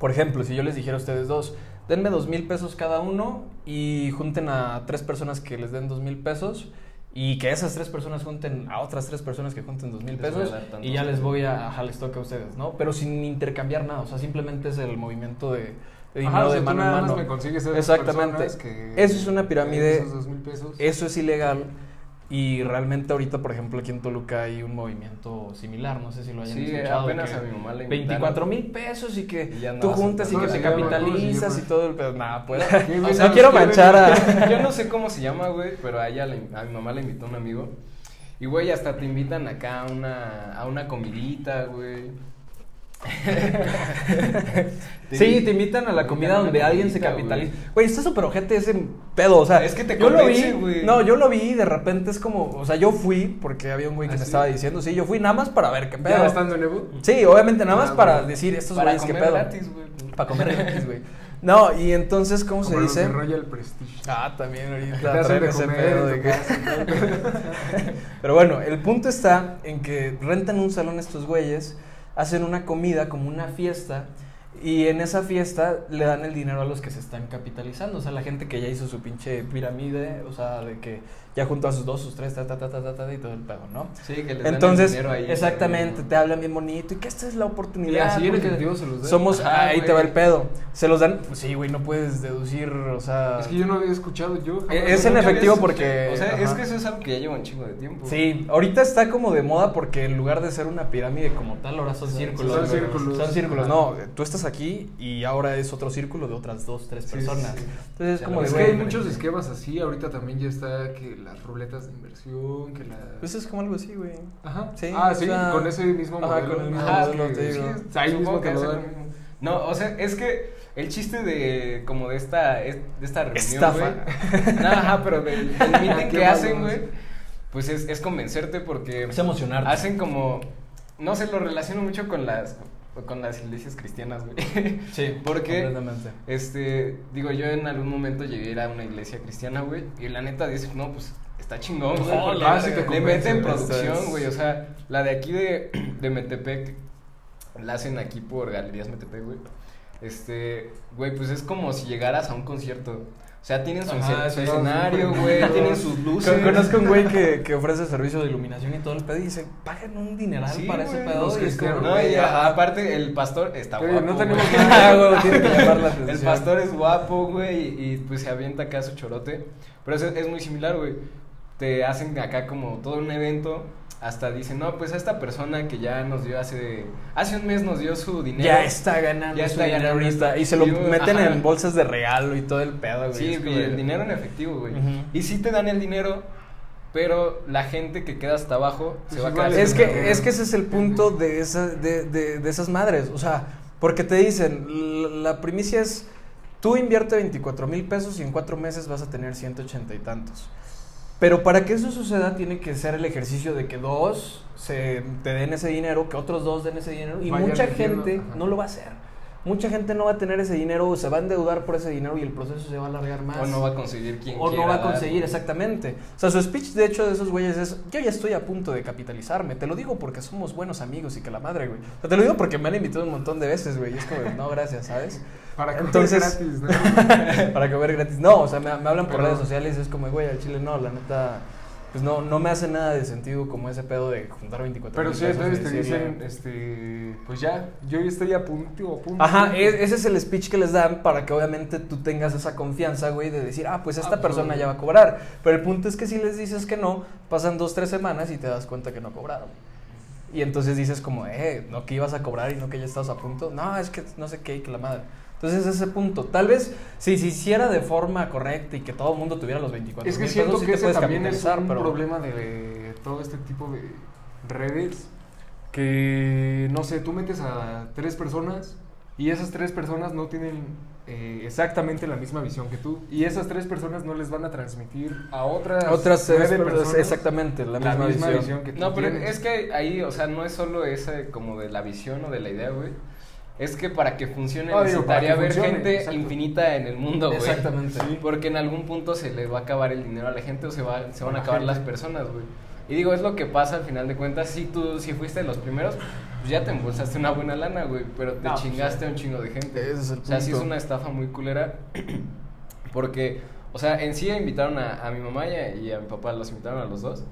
Por ejemplo, si yo les dijera a ustedes dos, denme dos mil pesos cada uno y junten a tres personas que les den dos mil pesos y que esas tres personas junten a otras tres personas que junten dos mil a pesos y ya les voy a, ajá, les toca a ustedes, ¿no? Pero sin intercambiar nada, o sea, simplemente es el movimiento de, de dinero Ajá, o sea, de mano en mano. me consigues esas Exactamente. que- Eso es una pirámide. Esos dos mil pesos. Eso es ilegal y realmente ahorita, por ejemplo, aquí en Toluca hay un movimiento similar, no sé si lo hayan Sí, escuchado. apenas que a mi mamá le invitaron. 24 mil pesos y que Y tú juntas y que te capitalizas ¿Cómo y todo el pedo. Nada, pues. ¿Qué no quiero manchar a... Yo no sé cómo se llama, güey, pero a ella, le- a mi mamá le invitó un amigo. Y, güey, hasta te invitan acá a una, a una comidita, güey. Sí, te invitan a la comida donde alguien se capitaliza. Güey, está súper ojete ese pedo, o sea. Es que te yo lo vi. güey. No, yo lo vi y de repente es como, o sea, yo fui porque había un güey que ¿Ah, me sí? estaba diciendo, sí, yo fui nada más para ver qué pedo. ¿Ya estando en? Sí, obviamente nada más Ah, para decir estos güeyes qué pedo. gratis. Para comer gratis, güey. No, y entonces, ¿cómo se Como dice? de Royal Prestige. Ah, también ahorita traen ese comer pedo de que-. Pero bueno, el punto está en que rentan un salón estos güeyes, hacen una comida como una fiesta y en esa fiesta le dan el dinero a los que se están capitalizando, o sea, la gente que ya hizo su pinche pirámide, o sea, de que ya juntó a sus dos, sus tres, ta, ta, ta, ta, ta, ta, y todo el pedo, ¿no? Sí, que les dan el Entonces, dinero ahí. exactamente, te hablan bien bonito y que esta es la Y oportunidad. así en porque efectivo se los. Somos, Ajá, ahí te va el pedo. Se los dan, pues sí, güey, no puedes deducir, o sea... Es que yo no había escuchado yo. jamás. Es en efectivo porque-. O sea, es que eso es algo que ya lleva un chingo de tiempo. Sí, ahorita está como de moda porque en lugar de ser una pirámide como tal, ahora son Son- círculos. son círculos. Son círculos. No, tú estás aquí y ahora es otro círculo de otras dos, tres personas. sí, sí. Entonces es como de Es que hay muchos esquemas así. Ahorita también ya está que las ruletas de inversión, que la. Pues es como algo así, güey. Ajá. Sí, ah, sí, sea, con ese mismo ajá, modelo. con el mismo Ah, modelo, que- te digo. sí, ahí mismo que lo. No, o sea, es que el chiste de como de esta es- de esta reunión, Estafa. güey. No, ajá, pero del, del meeting que hacen, güey, pues es, es convencerte porque Es emocionarte. hacen como no sé, lo relaciono mucho con las con las iglesias cristianas, güey. Sí, Porque completamente. este, digo, yo en algún momento llegué a ir a una iglesia cristiana, güey, y la neta dices, no, pues está chingón, güey. Porque la le- verga. le meten producción, es- güey, o sea, la de aquí de, de Metepec, la hacen aquí por Galerías Metepec, güey. Este, güey, pues es como si llegaras a un concierto. O sea, tienen su, Ajá, su sí, escenario, güey, tienen sus luces. Con- Conozco un güey que, que ofrece servicio de iluminación y todo el pedo y dice, pagan un dineral Sí, para ese pedo. los Y es como. No, y aparte el pastor está guapo. no tenemos. Ah, güey, tiene que llamar la atención. El pastor es guapo, güey, y, y, pues se avienta acá su chorote. Pero es, es muy similar, güey. Te hacen acá como todo un evento. Hasta dicen, no, pues a esta persona que ya nos dio hace. Hace un mes nos dio su dinero. Ya está ganando Ya su está dinero ganando ahorita. Y se lo Y, güey, meten ajá. en bolsas de regalo y todo el pedo, güey. Sí, Es y como el dinero en efectivo, güey. Y sí te dan el dinero, pero la gente que queda hasta abajo se Pues va a quedar Es que, dinero. es que ese es el punto de, esa, de, de, de esas madres. O sea, porque te dicen, la, la primicia es, tú invierte 24 mil pesos y en cuatro meses vas a tener 180 y tantos. Pero para que eso suceda tiene que ser el ejercicio de que dos se te den ese dinero, que otros dos den ese dinero y mucha gente ajá. no lo va a hacer. Mucha gente no va a tener ese dinero, se va a endeudar por ese dinero y el proceso se va a alargar más. O no va a conseguir quien O no va a conseguir, exactamente. O sea, su speech, de hecho, de esos güeyes es: Yo ya estoy a punto de capitalizarme. Te lo digo porque somos buenos amigos y que la madre, güey. O sea, te lo digo porque me han invitado un montón de veces, güey. Y es como, no, gracias, ¿sabes? Para comer Entonces- gratis, ¿no? Para comer gratis. No, o sea, me, me hablan por Pero- redes sociales y es como, güey, al chile no, la neta. Pues no, no me hace nada de sentido como ese pedo de juntar 24 Pero sí, y entonces te dicen, este, pues ya, yo ya estoy a punto, a punto. Ajá, ese es el speech que les dan para que obviamente tú tengas esa confianza, güey, de decir, ah, pues esta Ah, persona pues, ya va a cobrar. Pero el punto es que si les dices que no, pasan dos, tres semanas y te das cuenta que no cobraron. Y entonces dices como, eh, no que ibas a cobrar y no que ya estabas a punto. No, es que no sé qué, que la madre. Entonces ese punto. Tal vez si se hiciera de forma correcta y que todo el mundo tuviera los 24 Es que siento pesos, sí que te ese también es un pero... problema de todo este tipo de redes que, no sé, tú metes a tres personas y esas tres personas no tienen eh, exactamente la misma visión que tú y esas tres personas no les van a transmitir a otras, Otras tres personas, personas exactamente, la, misma, visión. que tú No, pero tienes. es que ahí, o sea, no es solo ese como de la visión o de la idea, güey. Es que para que funcione Ah, necesitaría haber gente exacto. infinita en el mundo, güey. Exactamente. Sí. Porque en algún punto se le va a acabar el dinero a la gente o se, va, se van A acabar gente. las personas, güey. Y digo, es lo que pasa al final de cuentas. Si tú si fuiste de los primeros, pues ya te embolsaste una buena lana, güey. Pero te No, pues, chingaste sí. a un chingo de gente. Ese es el O sea, sí es una estafa muy culera. Porque, o sea, en sí invitaron a, a mi mamá y a, y a mi papá, los invitaron a los dos.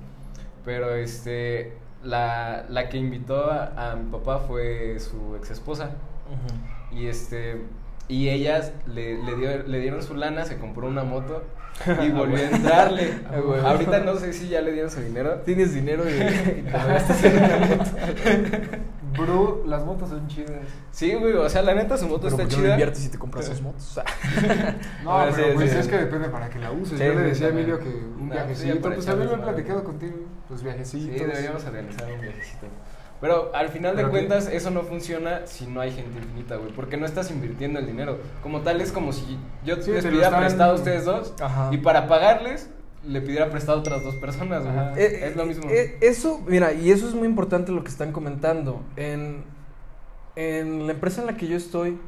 Pero este, la, la que invitó a, a mi papá fue su ex esposa. Y este y ellas le, le, dio- le dieron su lana, se compró una moto y volvió a entrarle. Ah, güey. Ahorita no sé si ya le dieron su dinero. Tienes dinero y, y te lo gastas en una moto. Bro, las motos son chidas. Sí, güey, o sea, la neta su moto Pero está ¿por qué no chida. inviertes y te compras dos motos? No, pero sí, pues sí. es que depende para que la uses. Sí, Yo le sí, decía a. Emilio que un No, viajecito, sí, pues también lo he platicado contigo, pues Sí, viajecitos. deberíamos organizar un viajecito. Pero al final de cuentas, eso no funciona si no hay gente infinita, güey. Porque no estás invirtiendo el dinero. Como tal, es como si yo Sí, les pidiera prestado a ustedes dos Ajá. y para pagarles le pidiera prestado a otras dos personas, güey. Eh, es lo mismo. eh, eso, mira, y eso es muy importante lo que están comentando. En, en la empresa en la que yo estoy,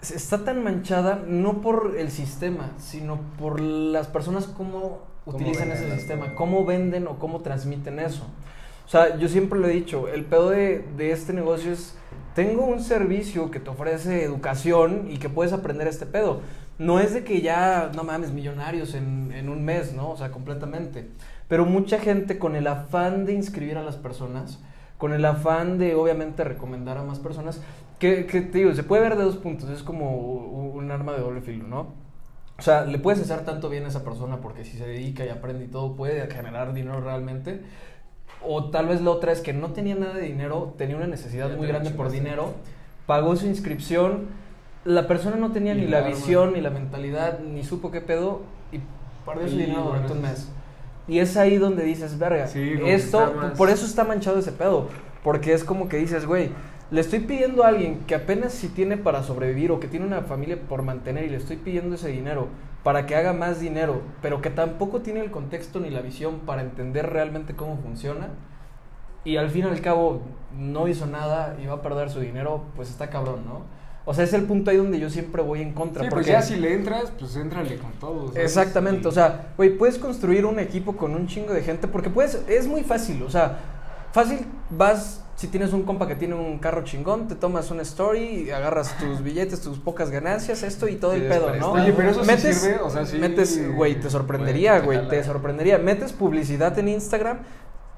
se- está tan manchada no por el sistema, sino por las personas cómo Cómo utilizan ese sistema, cómo venden o cómo transmiten eso. O sea, yo siempre lo he dicho, el pedo de, de este negocio es, tengo un servicio que te ofrece educación y que puedes aprender este pedo. No es de que ya, no mames, millonarios en, en un mes, ¿no? O sea, completamente. Pero mucha gente con el afán de inscribir a las personas, con el afán de obviamente recomendar a más personas, que, que te digo, se puede ver de dos puntos, es como un arma de doble filo, ¿no? O sea, le puedes hacer tanto bien a esa persona porque si se dedica y aprende y todo puede generar dinero realmente. O tal vez la otra es que no tenía nada de dinero, tenía una necesidad Ya muy grande por dinero, pagó su inscripción, la persona no tenía ni la visión, ni la mentalidad, ni supo qué pedo y perdió su dinero bueno, durante un eso mes. es- Y es ahí donde dices, verga, Sí, esto, más- por eso está manchado ese pedo, porque es como que dices, güey, le estoy pidiendo a alguien que apenas si tiene para sobrevivir o que tiene una familia por mantener y le estoy pidiendo ese dinero para que haga más dinero, pero que tampoco tiene el contexto ni la visión para entender realmente cómo funciona y al fin y al cabo no hizo nada y va a perder su dinero, pues está cabrón, ¿no? O sea, es el punto ahí donde yo siempre voy en contra. Sí, pues porque ya si le entras, pues éntrale con todo. ¿sabes? Exactamente, o sea, güey, puedes construir un equipo con un chingo de gente porque puedes, es muy fácil, o sea, fácil vas Si tienes un compa que tiene un carro chingón, te tomas una story, agarras tus billetes, tus pocas ganancias, esto y todo el pedo, ¿no? Oye, pero eso sí metes, sirve, o sea, sí- Metes, güey, te sorprendería, Güey, te sorprendería. Metes publicidad en Instagram,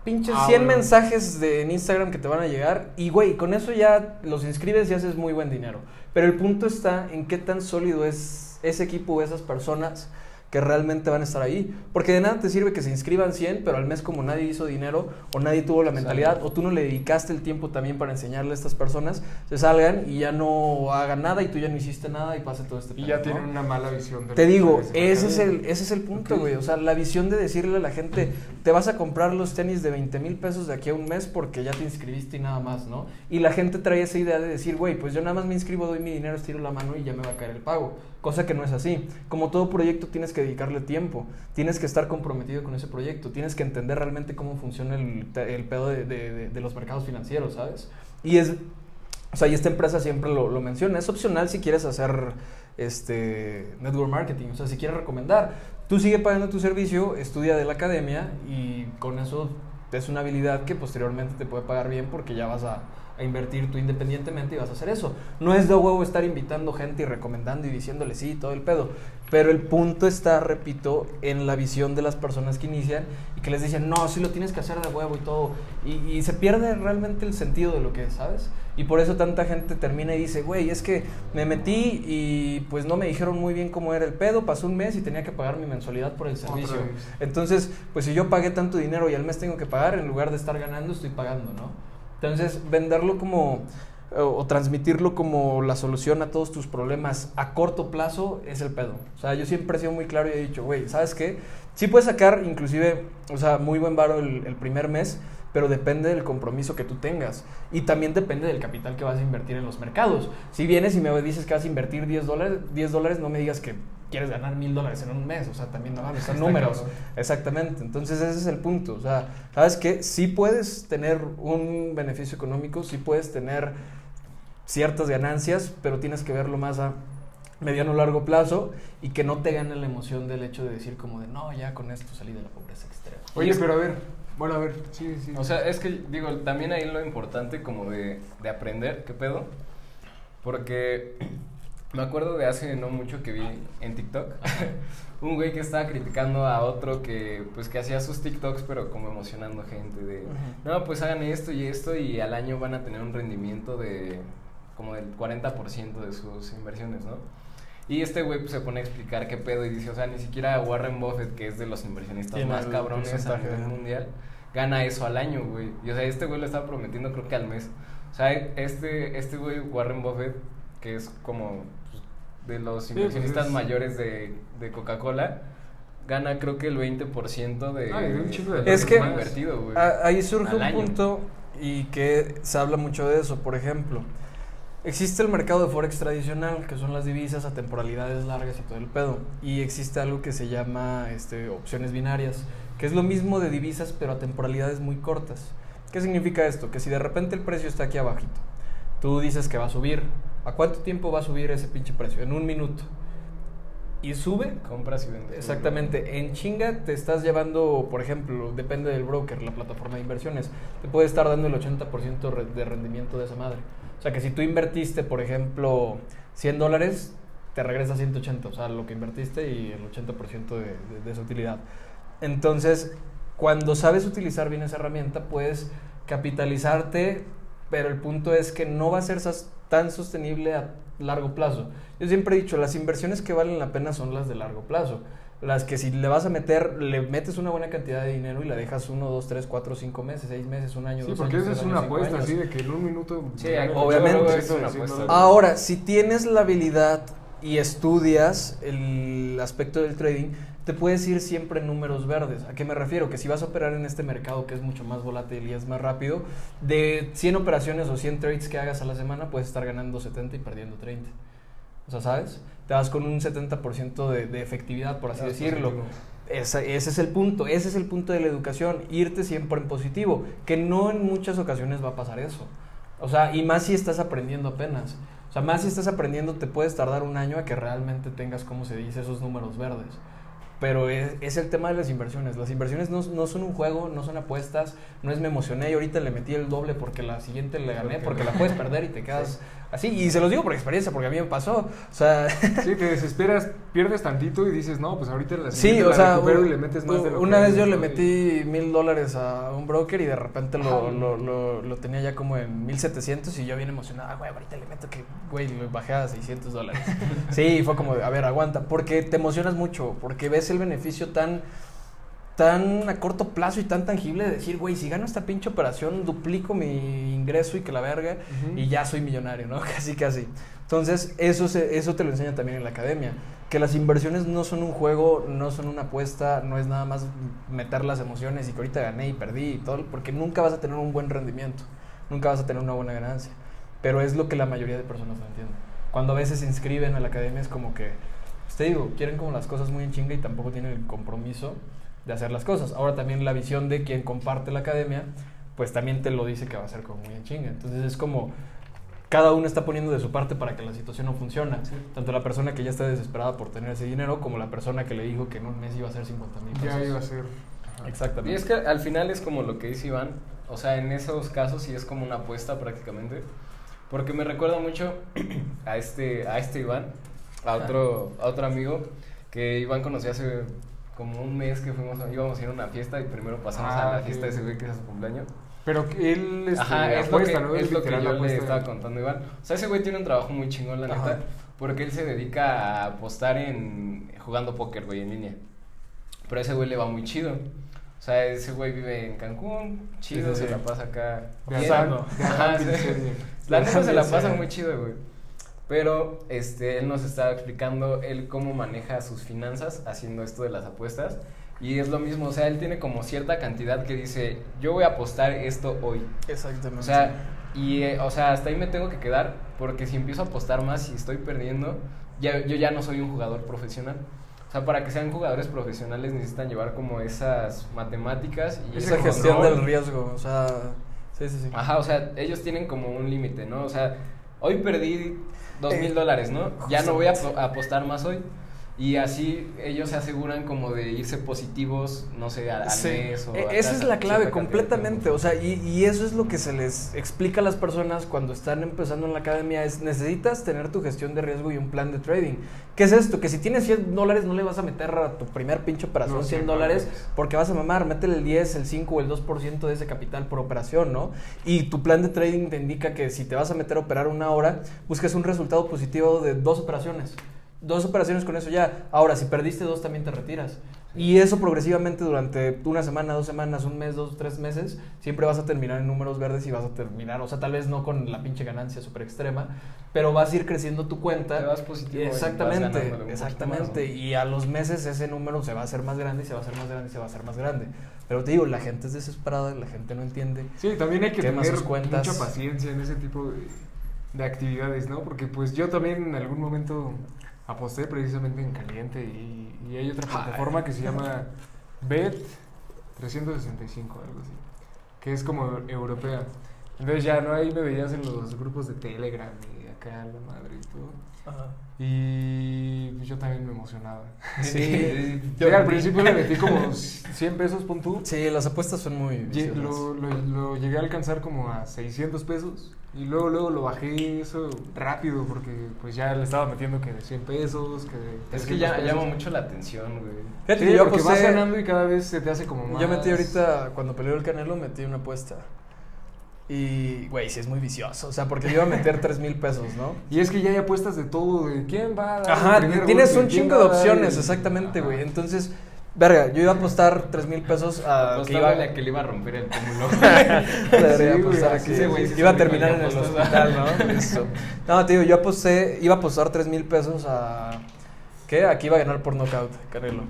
pinches Ah, 100 bueno. mensajes de, en Instagram que te van a llegar y, güey, con eso ya los inscribes y haces muy buen dinero. Pero el punto está en qué tan sólido es ese equipo o esas personas que realmente van a estar ahí. Porque de nada te sirve que se inscriban 100, pero al mes como nadie hizo dinero o nadie tuvo la mentalidad Exacto. o tú no le dedicaste el tiempo también para enseñarle a estas personas, se salgan y ya no hagan nada y tú ya no hiciste nada y pase todo este Y ya ¿no? tienen una mala visión. de Te digo, es ese es el, ese es el punto, güey. O sea, la visión de decirle a la gente, te vas a comprar los tenis de 20 mil pesos de aquí a un mes porque ya te inscribiste y nada más, ¿no? Y la gente trae esa idea de decir, güey, pues yo nada más me inscribo, doy mi dinero, estiro la mano y ya me va a caer el pago. Cosa que no es así. Como todo proyecto tienes que dedicarle tiempo, tienes que estar comprometido con ese proyecto, tienes que entender realmente cómo funciona el, pedo de, los mercados financieros, ¿sabes? Y es, o sea, y esta empresa siempre lo, lo menciona. Es opcional si quieres hacer este network marketing, o sea, si quieres recomendar. Tú sigue pagando tu servicio, estudia de la academia y con eso es una habilidad que posteriormente te puede pagar bien porque ya vas a, a invertir tú independientemente y vas a hacer eso. No es de huevo estar invitando gente y recomendando y diciéndole sí, todo el pedo. Pero el punto está, repito, en la visión de las personas que inician y que les dicen, no, sí lo tienes que hacer de huevo y todo. Y, y se pierde realmente el sentido de lo que es, ¿sabes? Y por eso tanta gente termina y dice, güey, es que me metí y pues no me dijeron muy bien cómo era el pedo, pasó un mes y tenía que pagar mi mensualidad por el servicio. Entonces, pues si yo pagué tanto dinero y al mes tengo que pagar, en lugar de estar ganando, estoy pagando, ¿no? Entonces, venderlo como o, transmitirlo como la solución a todos tus problemas a corto plazo es el pedo. O sea, yo siempre he sido muy claro y he dicho, güey, ¿sabes qué? Sí puedes sacar inclusive, o sea, muy buen varo el, el primer mes, pero depende del compromiso que tú tengas. Y también depende del capital que vas a invertir en los mercados. Si vienes y me dices que vas a invertir 10 dólares, 10 dólares no me digas que quieres ganar mil dólares en un mes. O sea, también no mames, son números. cabrón. Exactamente. Entonces ese es el punto. O sea, ¿sabes qué? Sí puedes tener un beneficio económico, sí puedes tener ciertas ganancias, pero tienes que verlo más a mediano o largo plazo y que no te gane la emoción del hecho de decir como de, no, ya con esto salí de la pobreza extrema. Oye, pero a ver, bueno, a ver, sí, sí. O sea, es que, digo, también ahí lo importante como de, de aprender, ¿qué pedo? Porque me acuerdo de hace no mucho que vi en TikTok un güey que estaba criticando a otro que, pues, que hacía sus TikToks, pero como emocionando gente de, no, pues hagan esto y esto y al año van a tener un rendimiento de como del 40% de sus inversiones, ¿no? Y este güey pues, se pone a explicar qué pedo y dice, o sea, ni siquiera Warren Buffett, que es de los inversionistas más cabrones a nivel ¿no? mundial, gana eso al año, güey. Y o sea, este güey lo estaba prometiendo creo que al mes. O sea, este, este güey, Warren Buffett, que es como pues, de los pues, inversionistas es- mayores de, de Coca-Cola, gana creo que el 20% de, Ay, de un chingo de Es que ha invertido, güey. a- ahí surge un año. punto y que se habla mucho de eso. Por ejemplo, existe el mercado de Forex tradicional, que son las divisas a temporalidades largas y todo el pedo. Y existe algo que se llama este, opciones binarias, que es lo mismo de divisas, pero a temporalidades muy cortas. ¿Qué significa esto? Que si de repente el precio está aquí abajito, tú dices que va a subir. ¿A cuánto tiempo va a subir ese pinche precio? En un minuto. Y sube, Compras y vendes. Exactamente. En chinga te estás llevando, por ejemplo, depende del broker, la plataforma de inversiones, te puede estar dando el 80% re- de rendimiento de esa madre. O sea que si tú invertiste, por ejemplo, 100 dólares, te regresa 180, o sea, lo que invertiste y el 80% de, de, de esa utilidad. Entonces, cuando sabes utilizar bien esa herramienta, puedes capitalizarte, pero el punto es que no va a ser tan sostenible a largo plazo. Yo siempre he dicho, las inversiones que valen la pena son las de largo plazo. Las que si le vas a meter, le metes una buena cantidad de dinero y la dejas uno, dos, tres, cuatro, cinco meses, seis meses, un año, Sí, dos porque años, esa tres es una años, cinco apuesta, años. así de que en un minuto. Sí, obviamente. Es una apuesta. Ahora, si tienes la habilidad y estudias el aspecto del trading, te puedes ir siempre en números verdes. ¿A qué me refiero? Que si vas a operar en este mercado que es mucho más volátil y es más rápido, de 100 operaciones o 100 trades que hagas a la semana, puedes estar ganando 70 y perdiendo 30. O sea, ¿sabes? Te vas con un 70% de, de efectividad, por así decirlo. Esa- ese es el punto, ese es el punto de la educación, irte siempre en positivo, que no en muchas ocasiones va a pasar eso. O sea, y más si estás aprendiendo apenas. O sea, más si estás aprendiendo, te puedes tardar un año a que realmente tengas, como se dice, esos números verdes. Pero es, es el tema de las inversiones. Las inversiones no, no son un juego, no son apuestas, no es me emocioné y ahorita le metí el doble porque la siguiente le gané, porque la puedes perder y te quedas así. Y se los digo por experiencia, porque a mí me pasó. O sea, Sí, te desesperas, pierdes tantito y dices, no, pues ahorita la Sí, o la sea, recupero u- y le metes más de lo una que vez yo le metí mil dólares a un broker y de repente lo, lo, lo, lo tenía ya como en 1700 y yo bien emocionado, ah, güey, ahorita le meto que, güey, lo bajé a 600 dólares. sí, fue como, a ver, aguanta, porque te emocionas mucho, porque ves el beneficio tan tan a corto plazo y tan tangible de decir, güey, si gano esta pinche operación, duplico mi ingreso y que la verga, Ujú. y ya soy millonario, ¿no? Casi, casi. Entonces, eso, se- eso te lo enseñan también en la academia. Que las inversiones no son un juego, no son una apuesta, no es nada más meter las emociones y que ahorita gané y perdí y todo, porque nunca vas a tener un buen rendimiento, nunca vas a tener una buena ganancia. Pero es lo que la mayoría de personas no entienden. Cuando a veces se inscriben a la academia es como que, pues te digo, quieren como las cosas muy en chinga y tampoco tienen el compromiso de hacer las cosas. Ahora también la visión de quien comparte la academia, pues también te lo dice que va a ser como muy en chinga. Entonces es como cada uno está poniendo de su parte para que la situación no funcione. Tanto la persona que ya está desesperada por tener ese dinero como la persona que le dijo que en un mes iba a ser 50 mil pesos. Ya iba a ser. Exactamente. Y es que al final es como lo que dice Iván, o sea, en esos casos sí es como una apuesta prácticamente, porque me recuerda mucho a este, a este Iván, a otro, a otro amigo que Iván conocí hace como un mes que fuimos, a- íbamos a ir a una fiesta y primero pasamos Ah, a la ok. fiesta de ese güey que es su cumpleaños. Pero él este, Ajá, es apuesta, lo ¿no? que, Es es lo que yo le estaba contando Iván. O sea, ese güey tiene un trabajo muy chingón, la Ajá. neta, porque él se dedica a apostar en jugando póker, güey, en línea. Pero ese güey le va muy chido. O sea, ese güey vive en Cancún, chido, Sí, sí, se la pasa acá. Ajá, serie. La neta se la pasa muy chido, güey. Pero este, él nos estaba explicando él cómo maneja sus finanzas haciendo esto de las apuestas. Y es lo mismo, o sea, él tiene como cierta cantidad que dice, yo voy a apostar esto hoy. Exactamente. O sea, y, eh, o sea, hasta ahí me tengo que quedar porque si empiezo a apostar más y estoy perdiendo, ya, yo ya no soy un jugador profesional. O sea, para que sean jugadores profesionales necesitan llevar como esas matemáticas y esa gestión control. del riesgo, o sea, sí, sí, sí. Ajá, o sea, ellos tienen como un límite, ¿no? O sea, hoy perdí dos mil Eh, dólares, ¿no? Ya no voy a, apostar más hoy. Y así ellos se aseguran como de irse positivos, no sé, al, Sí. mes o E- a Esa es la clave completamente, o sea, y, y eso es lo que se les explica a las personas cuando están empezando en la academia, es necesitas tener tu gestión de riesgo y un plan de trading. ¿Qué es esto? Que si tienes 100 dólares no le vas a meter a tu primer pinche operación No, 100 sí, dólares mames. porque vas a mamar, métele el 10, el 5 o el 2% de ese capital por operación, ¿no? Y tu plan de trading te indica que si te vas a meter a operar una hora, busques un resultado positivo de dos operaciones. Dos operaciones con eso ya. Ahora, si perdiste dos, también te retiras. Y eso progresivamente durante una semana, dos semanas, un mes, dos, tres meses, siempre vas a terminar en números verdes y vas a terminar, o sea, tal vez no con la pinche ganancia súper extrema, pero vas a ir creciendo tu cuenta. Te vas positivo y vas Exactamente, poquito exactamente. más, ¿no? Y a los meses ese número se va a hacer más grande y se va a hacer más grande y se va a hacer más grande. Pero te digo, la gente es desesperada, la gente no entiende. Sí, también hay que tener mucha paciencia en ese tipo de, de actividades, ¿no? Porque pues yo también en algún momento aposté precisamente en caliente y, y hay otra Ay. plataforma que se llama Bet 365, algo así, que es como europea. Entonces ya no ahí me veías en los grupos de Telegram y acá la madre y todo. Y pues, yo también me emocionaba. Sí, Yo al principio le metí como 100 pesos, pon tú. Sí, las apuestas son muy... Lo, lo, lo llegué a alcanzar como a 600 pesos y luego luego lo bajé eso rápido porque pues ya le estaba metiendo que de 100 pesos, que de Es que 300 ya pesos. llama mucho la atención, güey. Fíjate Sí, yo porque vas ganando y cada vez se te hace como más. Yo metí ahorita, cuando peleó el Canelo, metí una apuesta. Y, güey, sí es muy vicioso. O sea, porque yo iba a meter 3 mil pesos, ¿no? Y es que ya hay apuestas de todo, de quién va a dar Ajá, el tienes golpe, un chingo de opciones, el- exactamente, güey. Entonces, verga, yo iba a apostar 3 mil pesos a que iba, a que le iba a romper el. Debería Sí, güey sí iba a terminar en el hospital, ¿no? Eso. No, te digo, yo aposté, iba a apostar 3 mil pesos a... ¿Qué? Aquí iba a ganar por knockout, Canelo.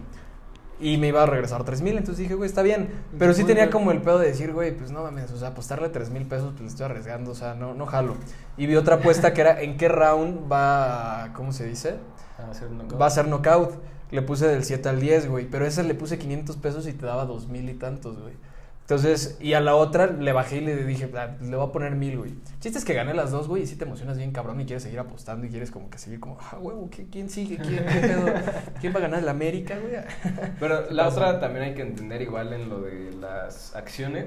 Y me iba a regresar 3 mil, entonces dije, güey, está bien. Pero sí tenía como el pedo de decir, güey, pues no mames, o sea, apostarle 3 mil pesos, pues le estoy arriesgando, o sea, no, no jalo. Y vi otra apuesta que era en qué round va, a- ¿cómo se dice? A knockout. Va a ser knockout. Le puse del 7 al 10, güey. Pero ese le puse 500 pesos y te daba 2 mil y tantos, güey. Entonces, y a la otra le bajé y le dije, "Ah, le voy a poner mil, güey. Chiste es que gané las dos, güey, y sí te emocionas bien cabrón y quieres seguir apostando y quieres como que seguir como, ah, huevo, ¿qué- ¿quién sigue? ¿Quién, qué pedo? ¿Quién va a ganar el América, güey? Pero la pasa? otra también hay que entender igual en lo de las acciones,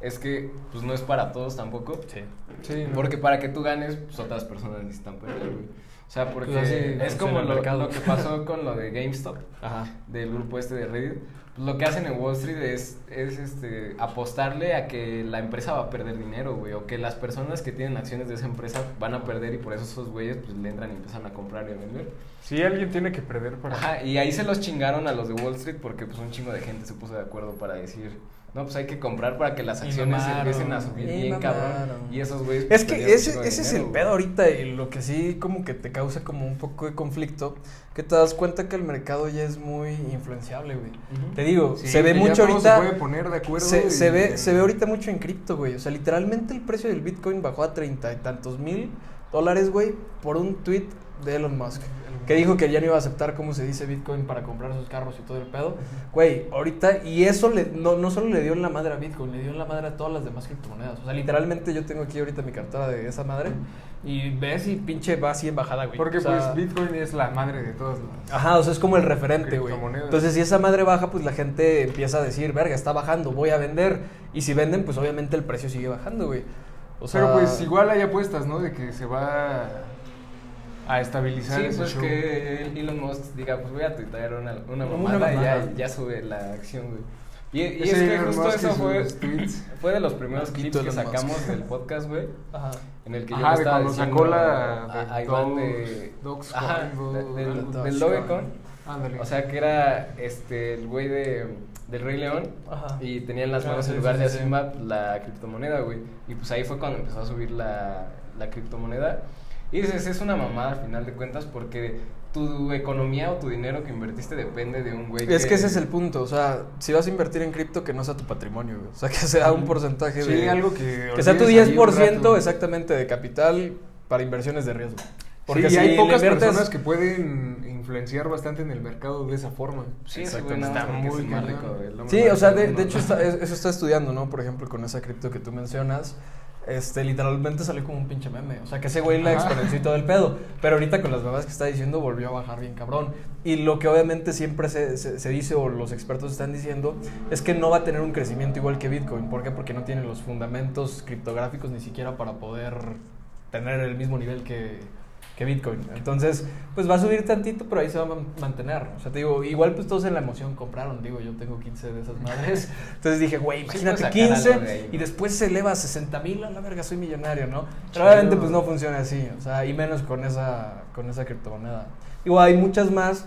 es que pues no es para todos tampoco. Sí. Sí, ¿no? Porque para que tú ganes, pues otras personas necesitan perder, güey. O sea, porque Pues así es como lo que pasó con lo de GameStop, Ajá. del grupo este de Reddit. Pues lo que hacen en Wall Street es, es este, apostarle a que la empresa va a perder dinero, güey. O que las personas que tienen acciones de esa empresa van a perder y por eso esos güeyes pues le entran y empiezan a comprar y a vender. Sí, alguien tiene que perder para... Ajá, y ahí se los chingaron a los de Wall Street porque pues un chingo de gente se puso de acuerdo para decir, no, pues hay que comprar para que las acciones mamaron, empiecen a subir bien cabrón. Y esos güeyes pues, Es que ese, ese es el pedo ahorita y lo que sí como que te causa como un poco de conflicto, que te das cuenta que el mercado ya es muy influenciable, güey. Te digo, Sí, se ve mucho ahorita... Se puede poner de acuerdo. Se, y- se ve, se ve ahorita mucho en cripto, güey. O sea, literalmente el precio del Bitcoin bajó a treinta y tantos mil dólares, güey, por un tweet de Elon Musk. Que dijo que ya no iba a aceptar cómo se dice Bitcoin para comprar sus carros y todo el pedo. Güey, ahorita, y eso le, no, no solo le dio en la madre a Bitcoin, le dio en la madre a todas las demás criptomonedas. O sea, literalmente yo tengo aquí ahorita mi cartera de esa madre. Y ves y pinche va así en bajada, güey. Porque O sea, pues Bitcoin es la madre de todas las... Ajá, o sea, es como el referente, güey. Entonces, si esa madre baja, pues la gente empieza a decir, verga, está bajando, voy a vender. Y si venden, pues obviamente el precio sigue bajando, güey. O sea, Pero pues igual hay apuestas, ¿no? De que se va a estabilizar Sí, ese pues show. que Elon Musk diga, pues voy a tuitear una, una Una mamada y mamada. ya, ya sube la acción, güey. Y, y es que Elon justo Musk eso fue, fue de los primeros clips que Musk. sacamos del podcast, güey. Ajá. En el que Ajá, yo estaba cuando diciendo sacó la a, a de Iván Dogs- de... Dogs Ajá, del, del Dogecoin. Ándale. O sea, que era este el güey de, del Rey León. Ajá. Y tenía en las manos en lugar sí, de sí. Asimba la criptomoneda, güey. Y pues ahí fue cuando empezó a subir la, la criptomoneda. Y dices, es una mamada al final de cuentas porque tu economía o tu dinero que invertiste depende de un güey Es que ese es el punto, o sea, si vas a invertir en cripto, que no sea tu patrimonio, güey. O sea, que sea un porcentaje sí, de... algo que... Que sea tu olvides ahí un 10% rato. exactamente de capital para inversiones de riesgo. Porque sí, hay pocas inviertes- personas que pueden influenciar bastante en el mercado de esa forma. Sí, Exacto, está muy hombre Sí, o sea, de, de hecho está- eso está estudiando, ¿no? Por ejemplo, con esa cripto que tú mencionas, este, literalmente salió como un pinche meme. O sea, que ese güey la exponenció y todo el pedo. Pero ahorita con las mamás que está diciendo volvió a bajar bien cabrón. Y lo que obviamente siempre se, se- se dice o los expertos están diciendo es que no va a tener un crecimiento igual que Bitcoin. ¿Por qué? Porque no tiene los fundamentos criptográficos ni siquiera para poder tener el mismo nivel que, que Bitcoin. Entonces, pues va a subir tantito, pero ahí se va a man- mantener. O sea, te digo, igual pues todos en la emoción compraron. Digo, yo tengo 15 de esas madres. Entonces dije, güey, imagínate puedes sacar 15 algo de ahí, y después se eleva a 60 mil, a la verga, soy millonario, ¿no? Pero obviamente pues no funciona así, o sea, y menos con esa, con esa criptomoneda. Digo, hay muchas más,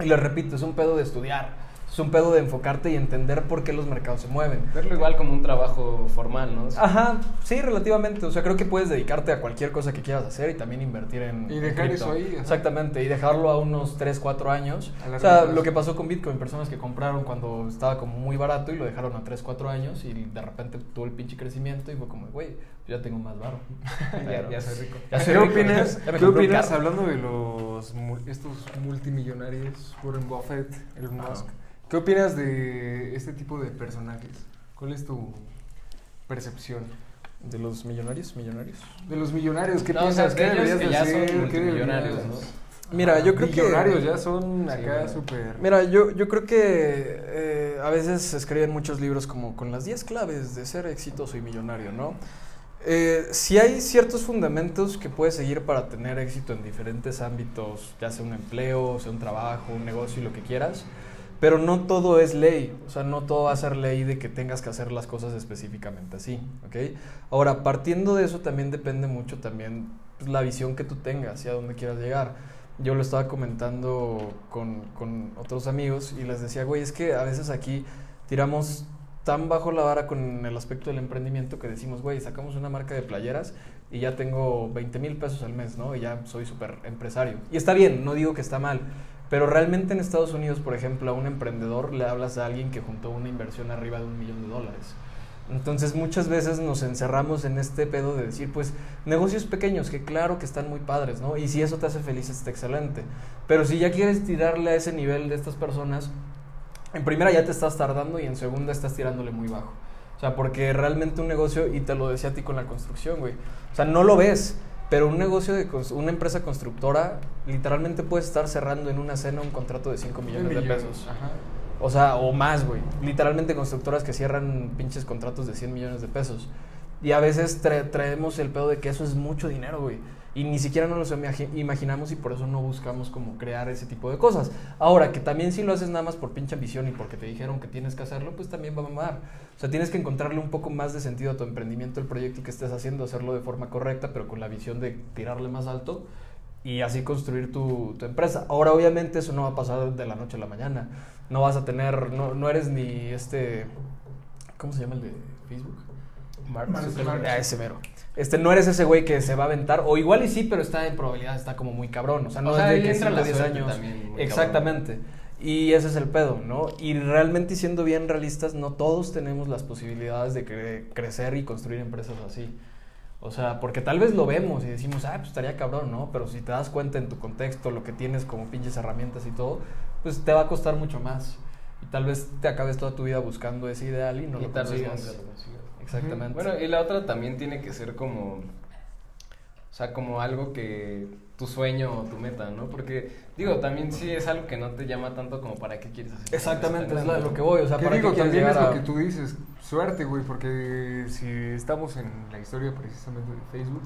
y les repito, es un pedo de estudiar, es un pedo de enfocarte y entender por qué los mercados se mueven. Verlo igual como un trabajo formal, ¿no? Ajá, sí, relativamente. O sea, creo que puedes dedicarte a cualquier cosa que quieras hacer y también invertir en. Y dejar eso ahí, ajá. Exactamente, y dejarlo a unos 3, 4 años. O sea, lo que pasó con Bitcoin, personas que compraron cuando estaba como muy barato y lo dejaron a 3, 4 años y de repente tuvo el pinche crecimiento y fue como, güey, ya tengo más varo. ya, ya soy rico. Ya soy ¿Qué rico, opinas, ya ¿qué opinas hablando de los mul- estos multimillonarios, Warren Buffett, Elon. Musk? ¿Qué opinas de este tipo de personajes? ¿Cuál es tu percepción? De los millonarios, millonarios. De los millonarios, ¿qué No, o sea, piensas? de ¿Qué deberías que ya son hacer? ¿Qué multimillonarios, deberías- ¿no? Mira, Ajá, yo creo que- Millonarios ya son acá súper... Mira, yo, yo creo que eh, a veces se escriben muchos libros como con las 10 claves de ser exitoso y millonario, ¿no? Eh, si hay ciertos fundamentos que puedes seguir para tener éxito en diferentes ámbitos, ya sea un empleo, sea un trabajo, un negocio y lo que quieras, pero no todo es ley, o sea, no todo va a ser ley de que tengas que hacer las cosas específicamente así, ¿ok? Ahora, partiendo de eso también depende mucho también pues, la visión que tú tengas y a dónde quieras llegar. Yo lo estaba comentando con, con otros amigos y les decía, güey, es que a veces aquí tiramos tan bajo la vara con el aspecto del emprendimiento que decimos, güey, sacamos una marca de playeras y ya tengo 20 mil pesos al mes, ¿no? Y ya soy súper empresario. Y está bien, no digo que está mal, pero realmente en Estados Unidos, por ejemplo, a un emprendedor le hablas a alguien que juntó una inversión arriba de un millón de dólares. Entonces muchas veces nos encerramos en este pedo de decir, pues, negocios pequeños, que claro que están muy padres, ¿no? Y si eso te hace feliz, está excelente. Pero si ya quieres tirarle a ese nivel de estas personas, en primera ya te estás tardando y en segunda estás tirándole muy bajo. O sea, porque realmente un negocio, y te lo decía a ti con la construcción, güey. O sea, no lo ves, pero un negocio de una empresa constructora, literalmente puede estar cerrando en una cena un contrato de 5 millones de pesos. Ajá. O sea, o más, güey. Literalmente constructoras que cierran pinches contratos de 100 millones de pesos. Y a veces tra- traemos el pedo de que eso es mucho dinero, güey. Y ni siquiera nos lo imagi- imaginamos y por eso no buscamos como crear ese tipo de cosas. Ahora, que también si lo haces nada más por pinche ambición y porque te dijeron que tienes que hacerlo, pues también va a mamar. O sea, tienes que encontrarle un poco más de sentido a tu emprendimiento, el proyecto que estés haciendo, hacerlo de forma correcta, pero con la visión de tirarle más alto y así construir tu, tu empresa. Ahora, obviamente, eso no va a pasar de la noche a la mañana. No vas a tener, no, no eres ni este, ¿cómo se llama el de Facebook? Mark Mark. Ah, ese mero. Este, no eres ese güey que se va a aventar, o igual y sí, pero está en probabilidad, está como muy cabrón. O sea, no O es de que entra 5 la 10 suerte años. también, Exactamente. Y ese es el pedo, ¿no? Y realmente siendo bien realistas, no todos tenemos las posibilidades de cre- crecer y construir empresas así. O sea, porque tal vez lo vemos y decimos, ah, pues estaría cabrón, ¿no? Pero si te das cuenta en tu contexto, lo que tienes como pinches herramientas y todo, pues te va a costar mucho más. Y tal vez te acabes toda tu vida buscando ese ideal y no Y lo tal consigas. Exactamente. Bueno, y la otra también tiene que ser como, o sea, como algo que tu sueño o tu meta, ¿no? Porque, digo, también sí es algo que no te llama tanto como para qué quieres hacer. Exactamente, es la- lo que voy. O sea, Que ¿para digo, qué quieres también es lo a- que tú dices, suerte, güey, porque si estamos en la historia precisamente de Facebook,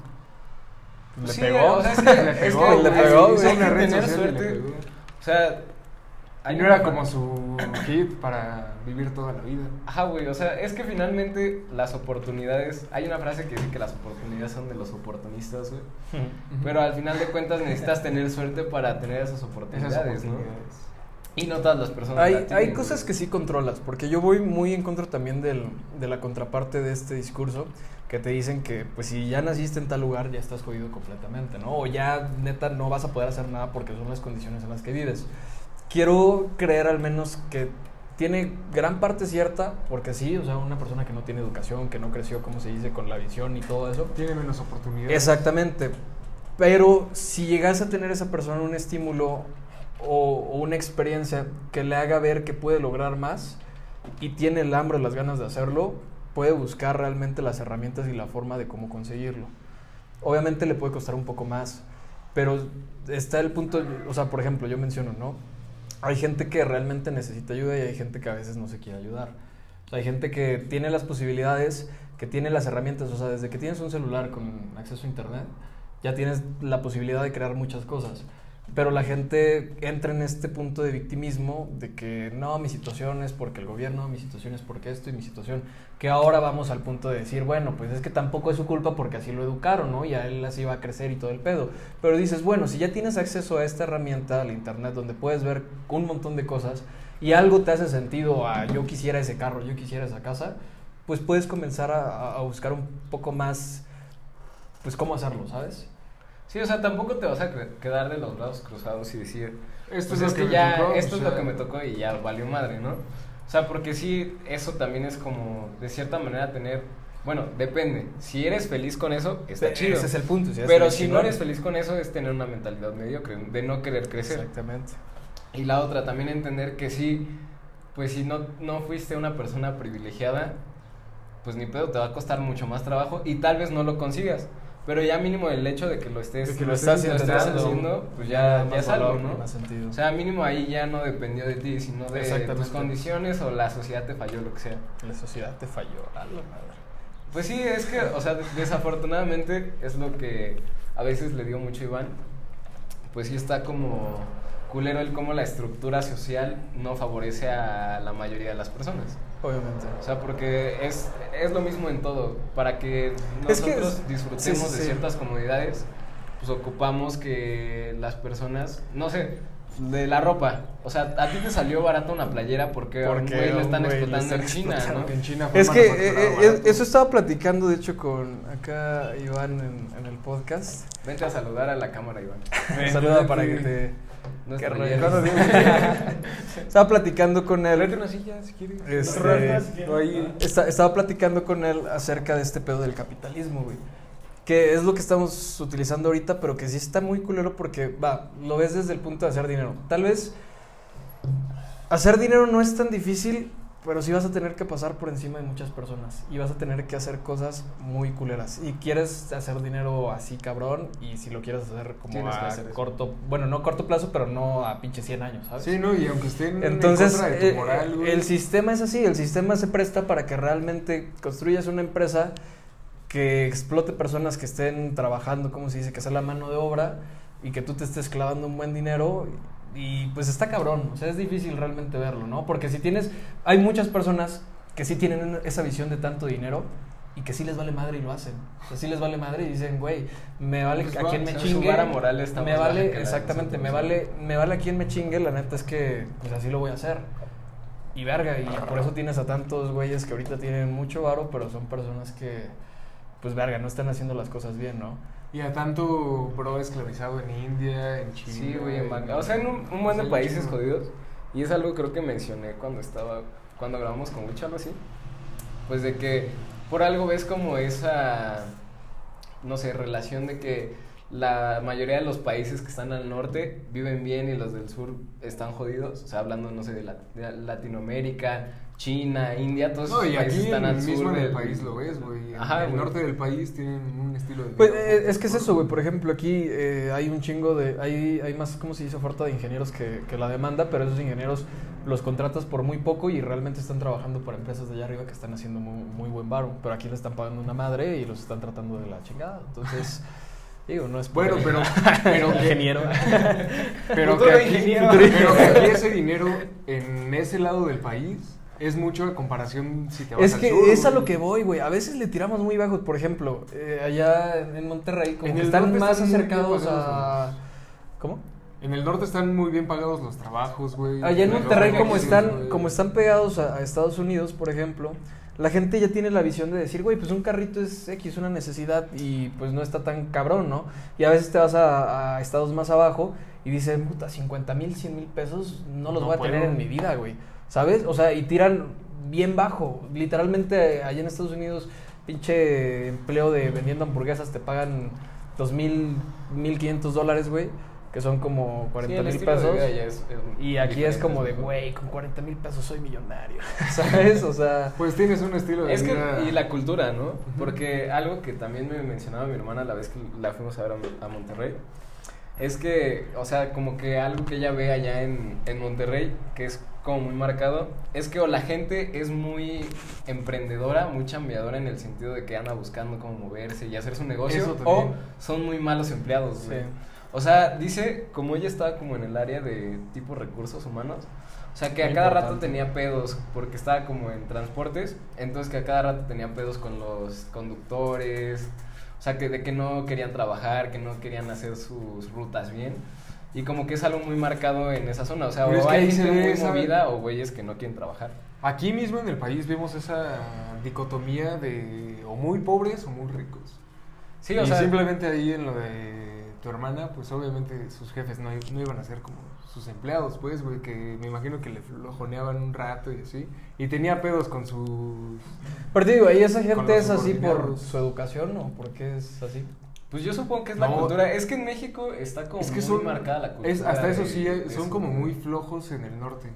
Le Sí, pegó. o sea, es que, Le es pegó, que le pegó, güey. tener le suerte. pegó. O sea, y hay no una- era como su hit para vivir toda la vida. Ajá, güey, o sea, es que finalmente las oportunidades, hay una frase que dice que las oportunidades son de los oportunistas, güey. Pero al final de cuentas necesitas tener suerte para tener esas Esas oportunidades, ¿no? oportunidades. Y no todas las personas. la Hay, tienen, hay güey. cosas que sí controlas, porque yo voy muy en contra también del, de la contraparte de este discurso, que te dicen que pues si ya naciste en tal lugar ya estás jodido completamente, ¿no? O ya neta no vas a poder hacer nada porque son las condiciones en las que vives. Quiero creer al menos que tiene gran parte cierta, porque sí, o sea, una persona que no tiene educación, que no creció, como se dice, con la visión y todo eso, Tiene menos oportunidades. Exactamente. Pero si llegase a tener esa persona un estímulo o, o una experiencia que le haga ver que puede lograr más y tiene el hambre, las ganas de hacerlo, puede buscar realmente las herramientas y la forma de cómo conseguirlo. Obviamente le puede costar un poco más, pero está el punto, o sea, por ejemplo, yo menciono, ¿no? Hay gente que realmente necesita ayuda y hay gente que a veces no se quiere ayudar. Hay gente que tiene las posibilidades, que tiene las herramientas, o sea, desde que tienes un celular con acceso a internet, ya tienes la posibilidad de crear muchas cosas. Pero la gente entra en este punto de victimismo de que no, mi situación es porque el gobierno, mi situación es porque esto y mi situación, que ahora vamos al punto de decir, bueno, pues es que tampoco es su culpa porque así lo educaron, ¿no? Y a él así va a crecer y todo el pedo. Pero dices, bueno, si ya tienes acceso a esta herramienta, al internet, donde puedes ver un montón de cosas y algo te hace sentido a yo quisiera ese carro, yo quisiera esa casa, pues puedes comenzar a, a- buscar un poco más, pues cómo hacerlo, ¿sabes? Sí, o sea, tampoco te vas a quedar de los brazos cruzados y decir, Esto pues es, es, lo que, que, ya, me tocó, esto o es lo que me tocó y ya valió madre, ¿no? O sea, porque sí, eso también es como, de cierta manera, tener, bueno, depende. Si eres feliz con eso, está Ese chido. es el punto. si Pero si no eres feliz con eso, es tener una mentalidad mediocre, de no querer crecer. Exactamente. Y la otra, también entender que sí, pues si no, no fuiste una persona privilegiada, pues ni pedo, te va a costar mucho más trabajo y tal vez no lo consigas. Pero ya mínimo el hecho de que lo estés, De que lo estás estés haciendo, pues ya, ya es algo, ¿no? Más sentido. O sea, mínimo ahí ya no dependió de ti, sino de tus condiciones o la sociedad te falló, lo que sea. la sociedad te falló. A la madre. Pues sí, es que, o sea, desafortunadamente es lo que a veces le digo mucho a Iván. Pues sí está como culero el cómo la estructura social no favorece a la mayoría de las personas. Obviamente. O sea, porque es, es lo mismo en todo. Para que Es que nosotros es- disfrutemos sí, sí, de ciertas comodidades, pues ocupamos que las personas, no sé, de la ropa. O sea, a ti te salió barato una playera porque, Porque güey lo están güey explotando en China, explotando ¿no? En China fue Es que eh, eh, eso estaba platicando, de hecho, con acá Iván en, en el podcast. Vente a saludar a la cámara, Iván. Saluda para que te... Qué. Estaba platicando con él. Una silla si quieres. Este. Esta- estaba platicando con él acerca de este pedo del capitalismo, güey. Que es lo que estamos utilizando ahorita, pero que sí está muy culero porque, va, lo ves desde el punto de hacer dinero. Tal vez hacer dinero no es tan difícil pero sí vas a tener que pasar por encima de muchas personas y vas a tener que hacer cosas muy culeras. Y quieres hacer dinero así cabrón y si lo quieres hacer como Tienes a hacer corto, bueno, no corto plazo, pero no a pinche 100 años, ¿sabes? Sí, ¿no? Y aunque estén Entonces, en contra de eh, tu moral, güey. el sistema es así, el sistema se presta para que realmente construyas una empresa que explote personas que estén trabajando, como se dice, que sea la mano de obra y que tú te estés clavando un buen dinero y pues está cabrón, o sea, es difícil realmente verlo, ¿no? Porque si tienes, hay muchas personas que sí tienen esa visión de tanto dinero y que sí les vale madre y lo hacen. O sea, sí les vale madre y dicen, güey, me vale Pues, a quien me chingue. vara moral está me vale, exactamente, me vale, me vale a quien me chingue, la neta es que pues así lo voy a hacer. Y verga, y por eso tienes a tantos güeyes que ahorita tienen mucho varo, pero son personas que, pues verga, no están haciendo las cosas bien, ¿no? Y a tanto bro esclavizado en India, en China. Sí, güey, en Bangladesh. O sea, en un, un buen de países jodidos. Y es algo creo que mencioné cuando estaba, cuando grabamos con Wicho, algo así. Pues de que por algo ves como esa, no sé, relación de que la mayoría de los países que están al norte viven bien y los del sur están jodidos. O sea, hablando, no sé, de, la- de Latinoamérica, China, India, todos No, esos y países aquí están al el sur. mismo en el país lo ves, güey. En Ajá, el norte del país tienen un estilo de. Pues eh, es que es eso, güey. Por ejemplo, aquí eh, hay un chingo de. Hay, hay más, ¿cómo se dice? Oferta de ingenieros que, que la demanda, pero esos ingenieros los contratas por muy poco y realmente están trabajando para empresas de allá arriba que están haciendo muy, muy buen varo. Pero aquí le están pagando una madre y los están tratando de la chingada. Entonces, digo, no es por- Bueno, pero, pero ingeniero. Pero que, aquí, ingeniero. pero que aquí ese dinero en ese lado del país es mucho a comparación si te vas Es al que sur, es a lo que voy, güey. A veces le tiramos muy bajos. Por ejemplo, eh, allá en Monterrey, como En que el están más están acercados a. ¿Cómo? En el norte están muy bien pagados los trabajos, güey. Allá en Monterrey, como están, como están pegados a, a Estados Unidos, por ejemplo, la gente ya tiene la visión de decir, güey, pues un carrito es X, una necesidad y pues no está tan cabrón, ¿no? Y a veces te vas a, a estados más abajo y dicen, puta, 50 mil, 100 mil pesos no los No voy a puedo. tener en mi vida, güey. ¿Sabes? O sea, y tiran bien bajo. Literalmente, allá en Estados Unidos, pinche empleo de vendiendo hamburguesas te pagan dos mil, mil quinientos dólares, güey. Que son como Sí, 40 el mil pesos. es- es Y aquí es como de, güey, con 40 mil pesos soy millonario. ¿Sabes? O sea. Pues tienes un estilo de Es que, vida. y la cultura, ¿no? Porque algo que también me mencionaba mi hermana la vez que la fuimos a ver a, a Monterrey, es que, o sea, como que algo que ella ve allá en, en Monterrey, que es como muy marcado, es que o la gente es muy emprendedora, muy chambeadora en el sentido de que anda buscando cómo moverse y hacer su negocio, o son muy malos empleados, Sí. O sea, dice, como ella estaba como en el área de tipo recursos humanos, o sea, que a cada rato tenía pedos porque estaba como en transportes, entonces que a cada rato tenía pedos con los conductores, o sea, que de que no querían trabajar, que no querían hacer sus rutas bien. Y como que es algo muy marcado en esa zona, o sea, Pero o es que hay gente muy esa- movida o güeyes que no quieren trabajar. Aquí mismo en el país vemos esa dicotomía de o muy pobres o muy ricos. Sí, y o sea, simplemente ahí en lo de tu hermana, pues obviamente sus jefes no, no iban a ser como sus empleados, pues, güey, que me imagino que le flojoneaban un rato y así. Y tenía pedos con sus... Pero te digo, ¿y esa gente es así por su educación o por qué es así? Pues yo supongo que es la cultura. Es que en México está como es que muy son... marcada la cultura. es, hasta eso de- sí, de son como muy flojos en el norte.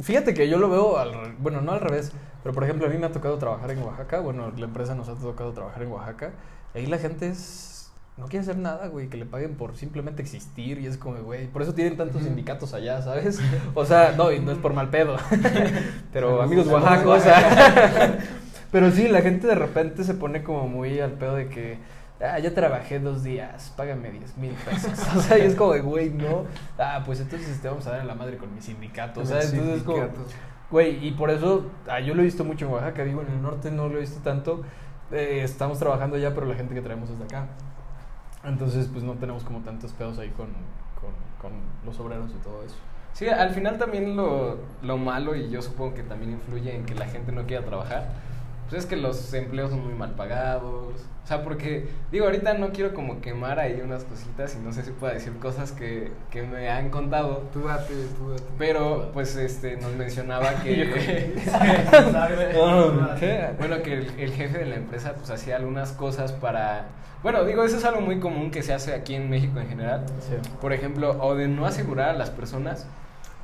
Fíjate que yo lo veo al bueno, no al revés, pero por ejemplo a mí me ha tocado trabajar en Oaxaca, bueno, la empresa nos ha tocado trabajar en Oaxaca, y ahí la gente es no quiere hacer nada, güey, que le paguen por simplemente existir y es como, güey, por eso tienen tantos sindicatos allá, ¿sabes? O sea, no, y no es por mal pedo, pero amigos oaxacos, o sea, pero sí, la gente de repente se pone como muy al pedo de que, ah, ya trabajé dos días, págame 10 mil pesos, o sea, y es como de, güey, no, ah, pues entonces te vamos a dar en la madre con mi sindicato, o sea, entonces es como... Güey, y por eso, ah, yo lo he visto mucho en Oaxaca, digo, en el norte no lo he visto tanto. eh, estamos trabajando allá, pero la gente que traemos es de acá. Entonces, pues no tenemos como tantos pedos ahí con, con, con los obreros y todo eso. Sí, al final también lo, lo malo, y yo supongo que también influye en que la gente no quiera trabajar, pues es que los empleos son muy mal pagados. O sea, porque, digo, ahorita no quiero como quemar ahí unas cositas y no sé si puedo decir cosas que, que me han contado. Tú date, tú date. Pero, pues, este, nos mencionaba que... ¿Qué? bueno, que el, el jefe de la empresa, pues, hacía algunas cosas para... Bueno, digo, eso es algo muy común que se hace aquí en México en general. Sí. Por ejemplo, o de no asegurar a las personas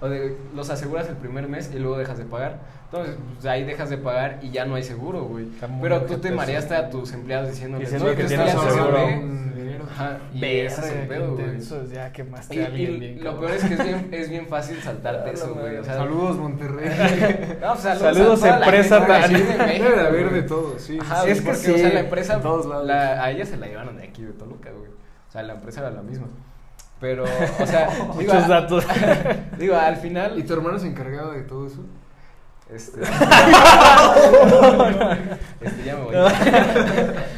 o de, los aseguras el primer mes y luego dejas de pagar. Entonces, pues, ahí dejas de pagar y ya no hay seguro, güey. Pero tú te mareaste a tus empleados diciéndoles, Diciendo "No, que tienes seguro". ve". un dinero. Ajá, y ese es el pedo, güey. ya quemaste Y, a alguien y bien, lo peor es que es bien, es bien fácil saltarte eso, güey. madre. O sea, Saludos, Monterrey. no, pues, Saludos, a empresa de tan- Debe de haber de todo, sí. Ajá, Sí, es que o sea, sí, la empresa, en todos lados. la- a ella se la llevaron de aquí, de Toluca, güey. O sea, la empresa era la misma. Pero, o sea, digo, Muchos datos. digo, al ¿Y final, tu hermano se encargaba de todo eso? Este, este, ya me voy.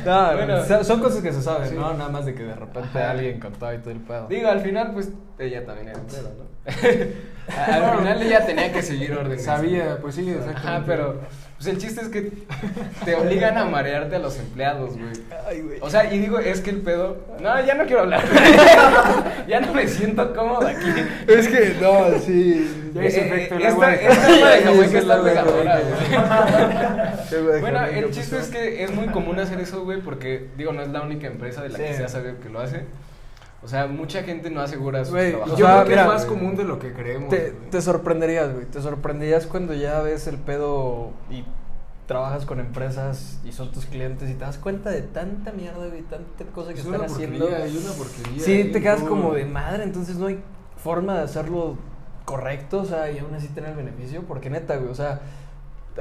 No, Bueno. son- son cosas que se saben, Sí. ¿no? Nada más de que de repente Ajá. alguien contaba y todo el pedo. Digo, al final, pues, ella también era empleada, ¿no? al final ella tenía que seguir órdenes. Sabía, pues sí, exactamente. Ajá, pero, pues el chiste es que te obligan a marearte a los empleados, güey. Ay, güey. O sea, y digo, es que el pedo. No, ya no quiero hablar. ya no me siento cómodo aquí. Es que, no, sí. Eh, efecto el esta- Jamaica. agua de está pegadora, güey. Bueno, el chiste es que es muy común hacer eso, güey, porque, digo, no es la única empresa de la que se ha sabido que lo hace. O sea, mucha gente no asegura sus Güey, trabajadores. Yo O sea, creo que mira, es más común de lo que creemos. Te, sorprenderías, güey. Te sorprenderías cuando ya ves el pedo y trabajas con empresas y son tus clientes y te das cuenta de tanta mierda, güey, tanta cosa que Es están una haciendo. hay una porquería. Sí, te quedas como de madre, entonces no hay forma de hacerlo correcto, o sea, y aún así tener el beneficio, porque neta, güey, o sea,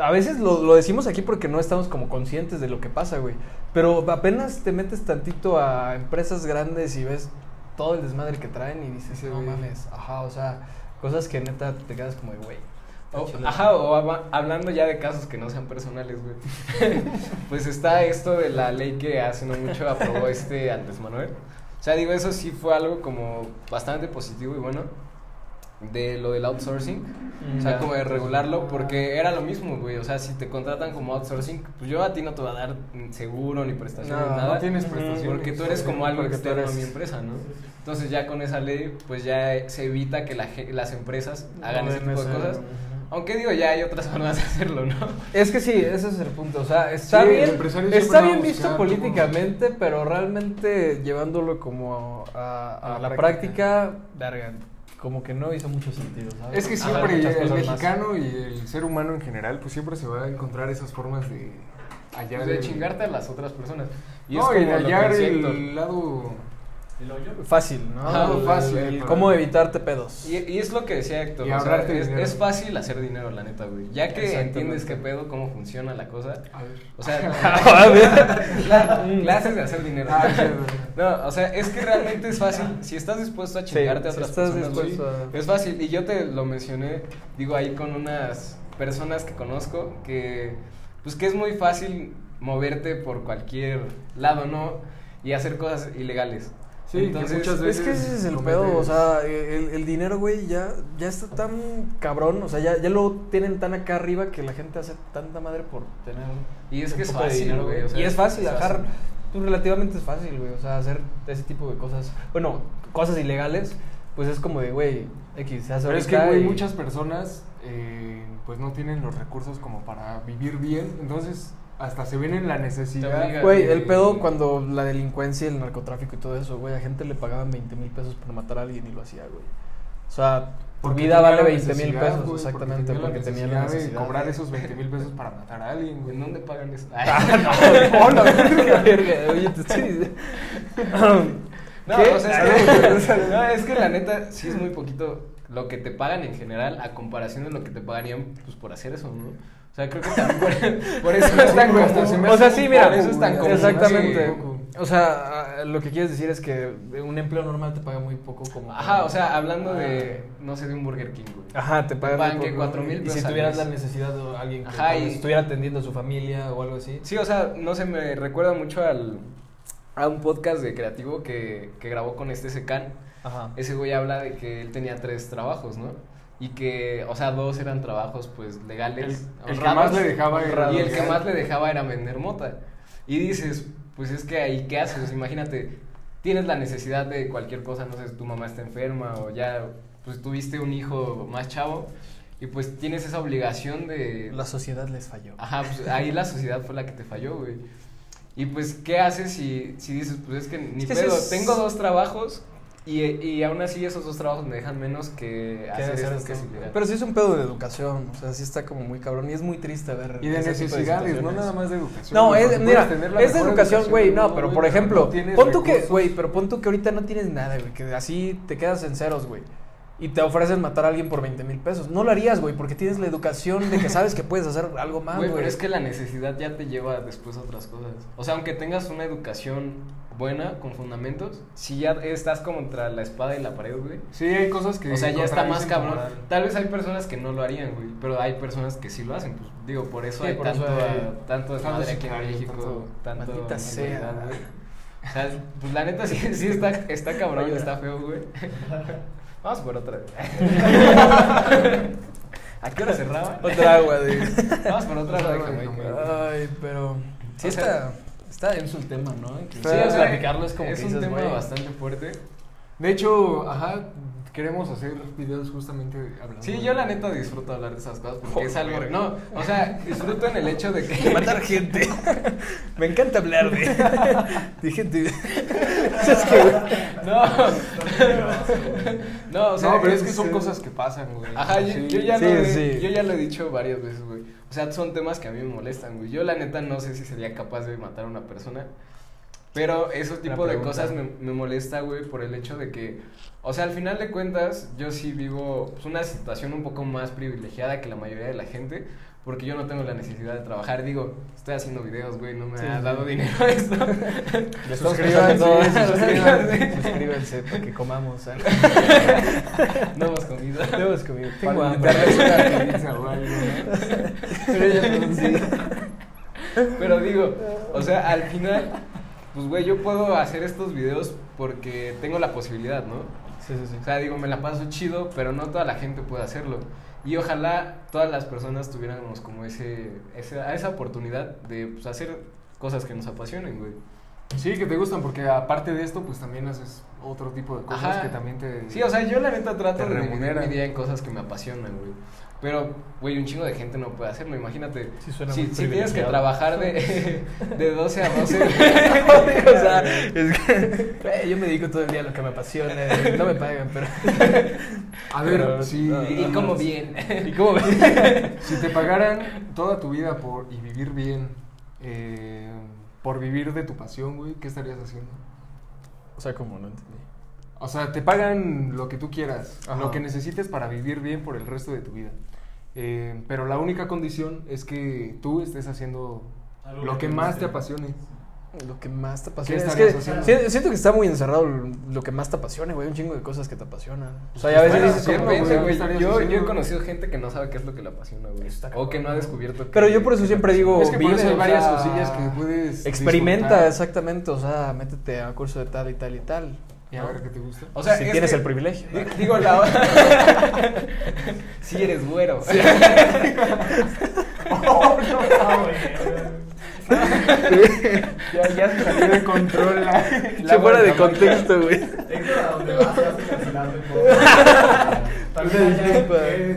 a veces lo, lo decimos aquí porque no estamos como conscientes de lo que pasa, güey, pero apenas te metes tantito a empresas grandes y ves todo el desmadre que traen y dices, Sí, no güey. mames, ajá, o sea, cosas que neta te quedas como de, güey. está O- chido". ajá, o hab- hablando ya de casos que no sean personales, güey. pues está esto de la ley que hace no mucho aprobó este Andrés Manuel. O sea, digo, eso sí fue algo como bastante positivo y bueno. De lo del outsourcing. O sea, como de regularlo, porque era lo mismo, güey. O sea, si te contratan como outsourcing, pues yo a ti no te voy a dar seguro ni prestación No, nada. no tienes Ujú. prestaciones. Porque tú eres como algo externo a eres- mi empresa, ¿no? Entonces ya con esa ley, pues ya se evita que la las empresas hagan No ese tipo de cosas. Aunque digo, ya hay otras formas de hacerlo, ¿no? Es que sí, ese es el punto. O sea, está Sí, bien, está va a bien visto políticamente, pero realmente llevándolo como a, a A la la práctica, verga, como que no hizo mucho sentido, ¿sabes? Es que siempre el más. mexicano y el ser humano en general, pues siempre se va a encontrar esas formas de hallar de el- chingarte a las otras personas. Y no, es y de hallar decía Héctor. El lado Fácil, ¿no? El- fácil, el para- cómo evitarte pedos. Y, y es lo que decía Héctor. Y o sea, es, fácil hacer dinero, la neta, güey. Ya que entiendes qué pedo, cómo funciona la cosa. A ver. O sea, A ver. cla- clases de hacer dinero. Ah. No, o sea, es que realmente es fácil. Si estás dispuesto a Sí, chingarte a si otras estás personas, güey, a- es fácil. Y yo te lo mencioné, digo, ahí con unas personas que conozco que, pues que es muy fácil moverte por cualquier lado, ¿no? Y hacer cosas ilegales. Sí, que muchas Es veces que ese es el pedo, o sea, el, el dinero, güey, ya, ya está tan cabrón, o sea, ya, ya lo tienen tan acá arriba que la gente hace tanta madre por tener Y es que es fácil, güey, o sea, y es fácil, es dejar, fácil. pues relativamente es fácil, güey, o sea, hacer ese tipo de cosas, bueno, cosas ilegales, pues es como de, güey, X, se hace Pero es que, güey, y- muchas personas eh, pues no tienen los recursos como para vivir bien, entonces hasta se ven en la necesidad. Güey, el pedo cuando la delincuencia y el narcotráfico y todo eso, güey, a gente le pagaban 20 mil pesos por matar a alguien y lo hacía, güey. O sea, Porque vida vale la 20 mil pesos, güey, exactamente, porque tenía la necesidad. de cobrar esos 20 mil pesos para matar a alguien, güey. ¿En dónde pagan eso? no, no, verga, oye, te estoy diciendo. No, ¿Qué? o sea, es que, no, es que la neta sí es muy poquito lo que te pagan en general a comparación de lo que te pagarían pues por hacer eso, ¿no? O sea, creo que también por, por eso es tan común. O sea, sí, mira, poco, eso es tan común. Exactamente. O sea, ah, lo que quieres decir es que un empleo normal te paga muy poco como... Ajá, o sea, hablando de, no sé, de un Burger King, güey. Ajá, te pagan, pagan muy que poco. 4,000 Y pesos si tuvieras la necesidad de alguien que Ajá, y- estuviera atendiendo a su familia o algo así. Sí, o sea, no sé, me recuerda mucho al, a un podcast de creativo que, que grabó con este Secan. Ajá. Ese güey habla de que él tenía tres trabajos, ¿no? Y que, o sea, dos eran trabajos, pues, legales. El- el que más le dejaba era Y el que legal. más le dejaba era vender mota. Y dices, pues es que ahí, ¿qué haces? Imagínate, tienes la necesidad de cualquier cosa, no sé, tu mamá está enferma o ya, pues, tuviste un hijo más chavo. Y pues tienes esa obligación de... La sociedad les falló. Ajá, pues ahí la sociedad fue la que te falló, güey. Y pues, ¿qué haces si, si dices, pues es que ni Es que pedo, es- tengo dos trabajos Y, y aún así esos dos trabajos me dejan menos que ¿Qué hacer hacer esto esto? que. Pero sí es un pedo de educación, o sea, sí está como muy cabrón y es muy triste ver Y de necesidades, no nada más de educación. No, es, mira, es de educación, güey, no, pero por ejemplo, no pon tú que, güey, pero pon tú que ahorita no tienes nada, güey, que así te quedas en ceros, güey. Y te ofrecen matar a alguien por 20 mil pesos. No lo harías, güey, porque tienes la educación de que sabes que puedes hacer algo más, Güey, pero es que la necesidad ya te lleva después a otras cosas. O sea, aunque tengas una educación buena, con fundamentos, si ya estás contra la espada y la pared, güey. Sí, hay cosas que. O sea, ya está más cabrón. moral. Tal vez hay personas que no lo harían, güey. Pero hay personas que sí lo hacen. Pues digo, por eso Sí, hay por tanto, eso hay tanto desmadre tanto aquí en México. Tanto. Maldita sea. güey. O sea, pues la neta sí, sí está, está cabrón, está feo, güey. Vamos por otra. ¿A qué hora cerraba? Otra agua, güey. Vamos por otra de agua de Jamaica. Ay, pero sí está, está denso el tema, ¿no? Sí, o sea, platicarlo es como es que un tema bastante fuerte. De hecho, ajá, queremos hacer videos justamente hablando. Sí, de- yo la neta disfruto hablar de esas cosas porque Joder. es algo. No, o sea, disfruto en el hecho de que. matar gente. Me encanta hablar de, de gente. Es que, güey, No. No, o sea. no, pero es que son sí. cosas que pasan, güey. Ajá, yo, Sí. yo ya Sí, lo he, sí. yo ya lo he dicho varias veces, güey. O sea, son temas que a mí me molestan, güey. Yo la neta no sé si sería capaz de matar a una persona. Pero ese tipo de cosas me, me molesta, güey, por el hecho de que, o sea, al final de cuentas, yo sí vivo pues, una situación un poco más privilegiada que la mayoría de la gente, porque yo no tengo la necesidad de trabajar. Digo, estoy haciendo videos, güey, no me Sí, ha sí. dado dinero esto. Suscríbanse, Suscríbanse. suscríbanse, suscríbanse para que comamos. ¿eh? no hemos comido. Debes comer. Tengo Para hambre. ¿no? Pero ya no, sí. Pero digo, o sea, al final, pues, güey, yo puedo hacer estos videos porque tengo la posibilidad, ¿no? Sí, sí, sí. O sea, digo, me la paso chido, pero no toda la gente puede hacerlo. Y ojalá todas las personas tuviéramos como ese, ese esa oportunidad de pues, hacer cosas que nos apasionen, güey. Sí, que te gustan, porque aparte de esto, pues también haces otro tipo de cosas Ajá. que también te. Sí, o sea, yo la neta trato de dividir remuneran. mi día en cosas que me apasionan, güey. Pero, güey, un chingo de gente no puede hacerlo. Imagínate, Sí, suena si, tienes que trabajar de, de 12 a 12, o sea, es que güey, yo me dedico todo el día a lo que me apasiona. No me pagan, pero. A ver, Pero- si, no, y como bien. ¿Y cómo ves? si te pagaran toda tu vida por y vivir bien, eh, por vivir de tu pasión, güey, ¿qué estarías haciendo? O sea, como no entendí. O sea, te pagan lo que tú quieras, Ajá. lo que necesites para vivir bien por el resto de tu vida. Eh, pero la única condición es que tú estés haciendo Algo lo que más te apasione. Lo que más te apasiona. ¿Qué Es estarías que haciendo? si- siento que está muy encerrado lo que más te apasiona, güey. Un chingo de cosas que te apasionan. O sea, y a veces Bueno, dices sí, como, güey, ¿qué Yo, yo he conocido gente que no sabe qué es lo que le apasiona, güey. O que no ha descubierto. que- Pero yo por eso siempre digo, es que por eso hay o varias sea, cosillas que puedes Experimenta, disfrutar exactamente. O sea, métete a curso de tal y tal y tal. Y a ver qué te gusta. O sea, si es tienes que- el privilegio. Di- Digo, la Si eres güero. ya, ya se salió de control la, Se fuera de contexto, güey. Héctor, a donde vas, ya se cancelando. También ya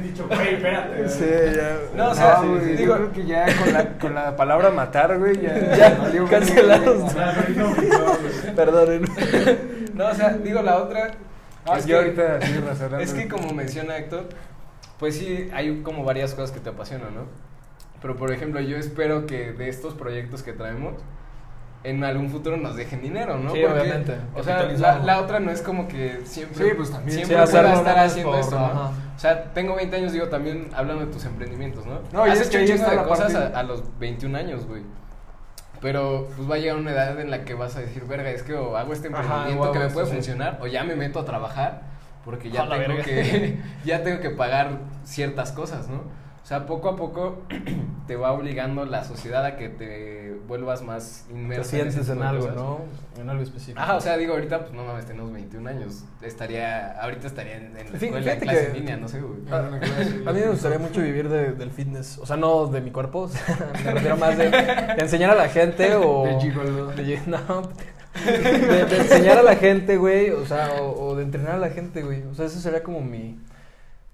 dicho, güey, espérate. Sí, ya. No, o sea, No, güey, digo- yo creo que ya con la, con la palabra matar, güey, ya, Ya, güey. cancelados. Sea, no, o sea, digo, la otra. Ah, es que- ahorita. Es que como menciona Héctor, pues sí, hay como varias cosas que te apasionan, ¿no? Pero por ejemplo, yo espero que de estos proyectos que traemos, en algún futuro nos dejen dinero, ¿no? Sí, obviamente. O sea, la, otra no es como que siempre, Sí, pues también. siempre Sí, pueda estar haciendo por- esto, ¿no? ajá. O sea, tengo 20 años, digo, también hablando de tus emprendimientos, ¿no? No, y Has hecho un de cosas a, a los 21 años, güey. Pero pues va a llegar una edad en la que vas a decir, verga, es que o hago este emprendimiento que me puede esto, sí. funcionar, o ya me meto a trabajar, porque ya tengo que ya tengo que pagar ciertas cosas, ¿no? O sea, poco a poco te va obligando la sociedad a que te vuelvas más Te inmerso. ese sientes en algo, cosas. ¿no? En algo específico. Ajá, o sea, digo, ahorita, pues no mames, tenemos 21 años. Estaría, ahorita estaría en, en la escuela, en clase que- en línea, no sé, güey. A, a mí me gustaría mucho vivir de- del fitness, o sea, no de mi cuerpo, o sea, me refiero más de, de enseñar a la gente o... De gigolo. de no, de, de enseñar a la gente, güey, o sea, o, o de entrenar a la gente, güey, o sea, eso sería como mi...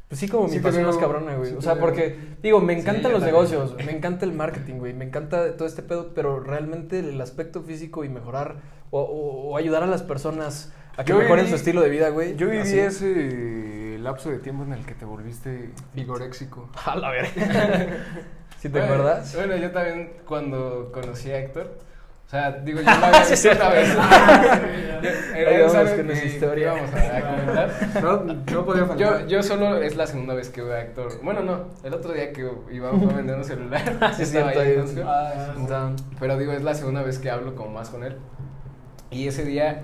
Pues sí, como Sí mi pasión más cabrona, güey. sí o sea, porque, digo, me encantan los negocios, me encanta el marketing, güey, me encanta todo este pedo, pero realmente el aspecto físico y mejorar o, o- o ayudar a las personas a que Yo mejoren viví- su estilo de vida, güey. Yo viví Así. ese lapso de tiempo en el que te volviste vigoréxico. A la verga. ¿Sí te Bueno, acuerdas? Bueno, yo también cuando conocí a Héctor, o sea, digo, yo lo había visto una vez. Él vamos con esa que historia. íbamos a, a comentar. No, no podía faltar. Yo, yo solo es la segunda vez que veo a Héctor. Bueno, no, el otro día que Iván fue a vender un celular. Sí, es estaba ahí en. Ah, en town. Pero digo, es la segunda vez que hablo como más con él. Y ese día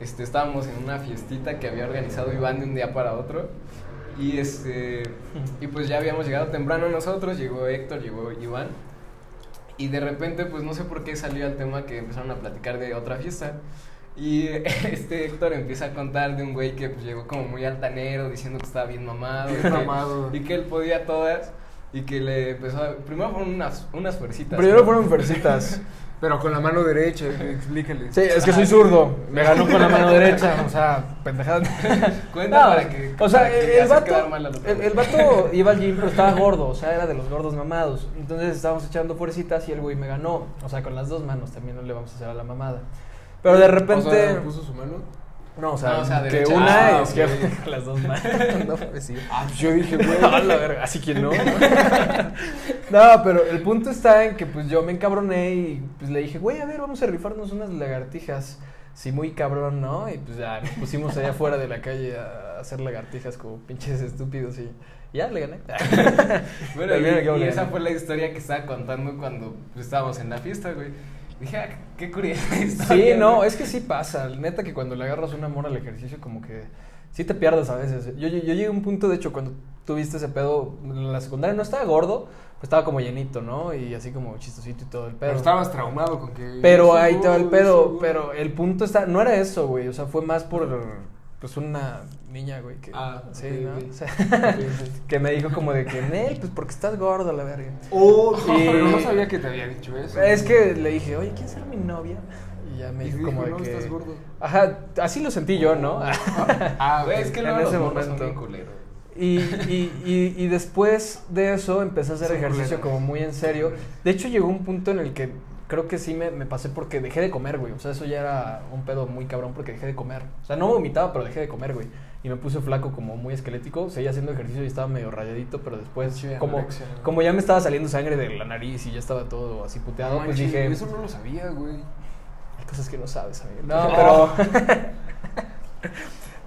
este, estábamos en una fiestita que había organizado Iván de un día para otro. Y este y pues ya habíamos llegado temprano nosotros, llegó Héctor, llegó Iván. Y de repente, pues no sé por qué salió el tema que empezaron a platicar de otra fiesta. Y este Héctor empieza a contar de un güey que pues, llegó como muy altanero, diciendo que estaba bien mamado. Bien que- mamado. Y que él podía todas. Y que le empezó a... Primero fueron unas, unas fuercitas. Primero ¿no? fueron versitas. Pero con la mano derecha, explícale. Sí, es que soy zurdo. Me ganó con la mano derecha. O sea, pendejada. Cuenta No, para que. O sea, para que el, vato, mal el vato iba al gym, pero estaba gordo. O sea, era de los gordos mamados. Entonces estábamos echando fuercitas y el güey me ganó. O sea, con las dos manos también no le vamos a hacer a la mamada. Pero de repente. O sea, puso su mano. No, o sea, No, o sea, que derecha. una Ah, y izquierda ok. con las dos manos. No, pues sí. Ah, pues yo dije, güey. A la verga, así que no. no, pero el punto está en que pues yo me encabroné y pues le dije, güey, a ver, vamos a rifarnos unas lagartijas. Sí, muy cabrón, ¿no? Y pues ya nos pusimos allá afuera de la calle a hacer lagartijas como pinches estúpidos y ya le gané. Bueno, y, esa fue la historia que estaba contando cuando pues, estábamos en la fiesta, güey. Dije, ah, qué curiosa historia. Sí, no, es que sí pasa. Neta que cuando le agarras un amor al ejercicio, como que sí te pierdes a veces. Yo, yo, yo llegué a un punto, de hecho, cuando tuviste ese pedo, en la secundaria no estaba gordo, pues estaba como llenito, ¿no? Y así como chistosito y todo el pedo. Pero estabas traumado con que. Pero ahí te va el pedo. Pero el punto está. No era eso, güey. O sea, fue más por. Pues una niña, güey. Que, Ah, sí, ¿no? O sea, que me dijo como de que, Nel, pues porque estás gordo, la verga. Oh, Y- pero no sabía que te había dicho eso. Es que le dije, oye, ¿quién será mi novia? Y ya me Y dijo dijo, como de no, que. estás gordo. Ajá, así lo sentí yo, ¿no? Ah, Güey, es que en ese momento. Y, y, y, y después de eso empecé a hacer ejercicio como muy en serio. De hecho, llegó un punto en el que creo que sí me, me pasé porque dejé de comer, güey. O sea, eso ya era un pedo muy cabrón porque dejé de comer. O sea, no vomitaba, pero dejé de comer, güey. Y me puse flaco como muy esquelético. Seguía haciendo ejercicio y estaba medio rayadito, pero después, Sí, como, anorexia, ¿no? como ya me estaba saliendo sangre de la nariz y ya estaba todo así puteado, No pues dije... Eso no lo sabía, güey. Hay cosas que no sabes, amigo. No. pero...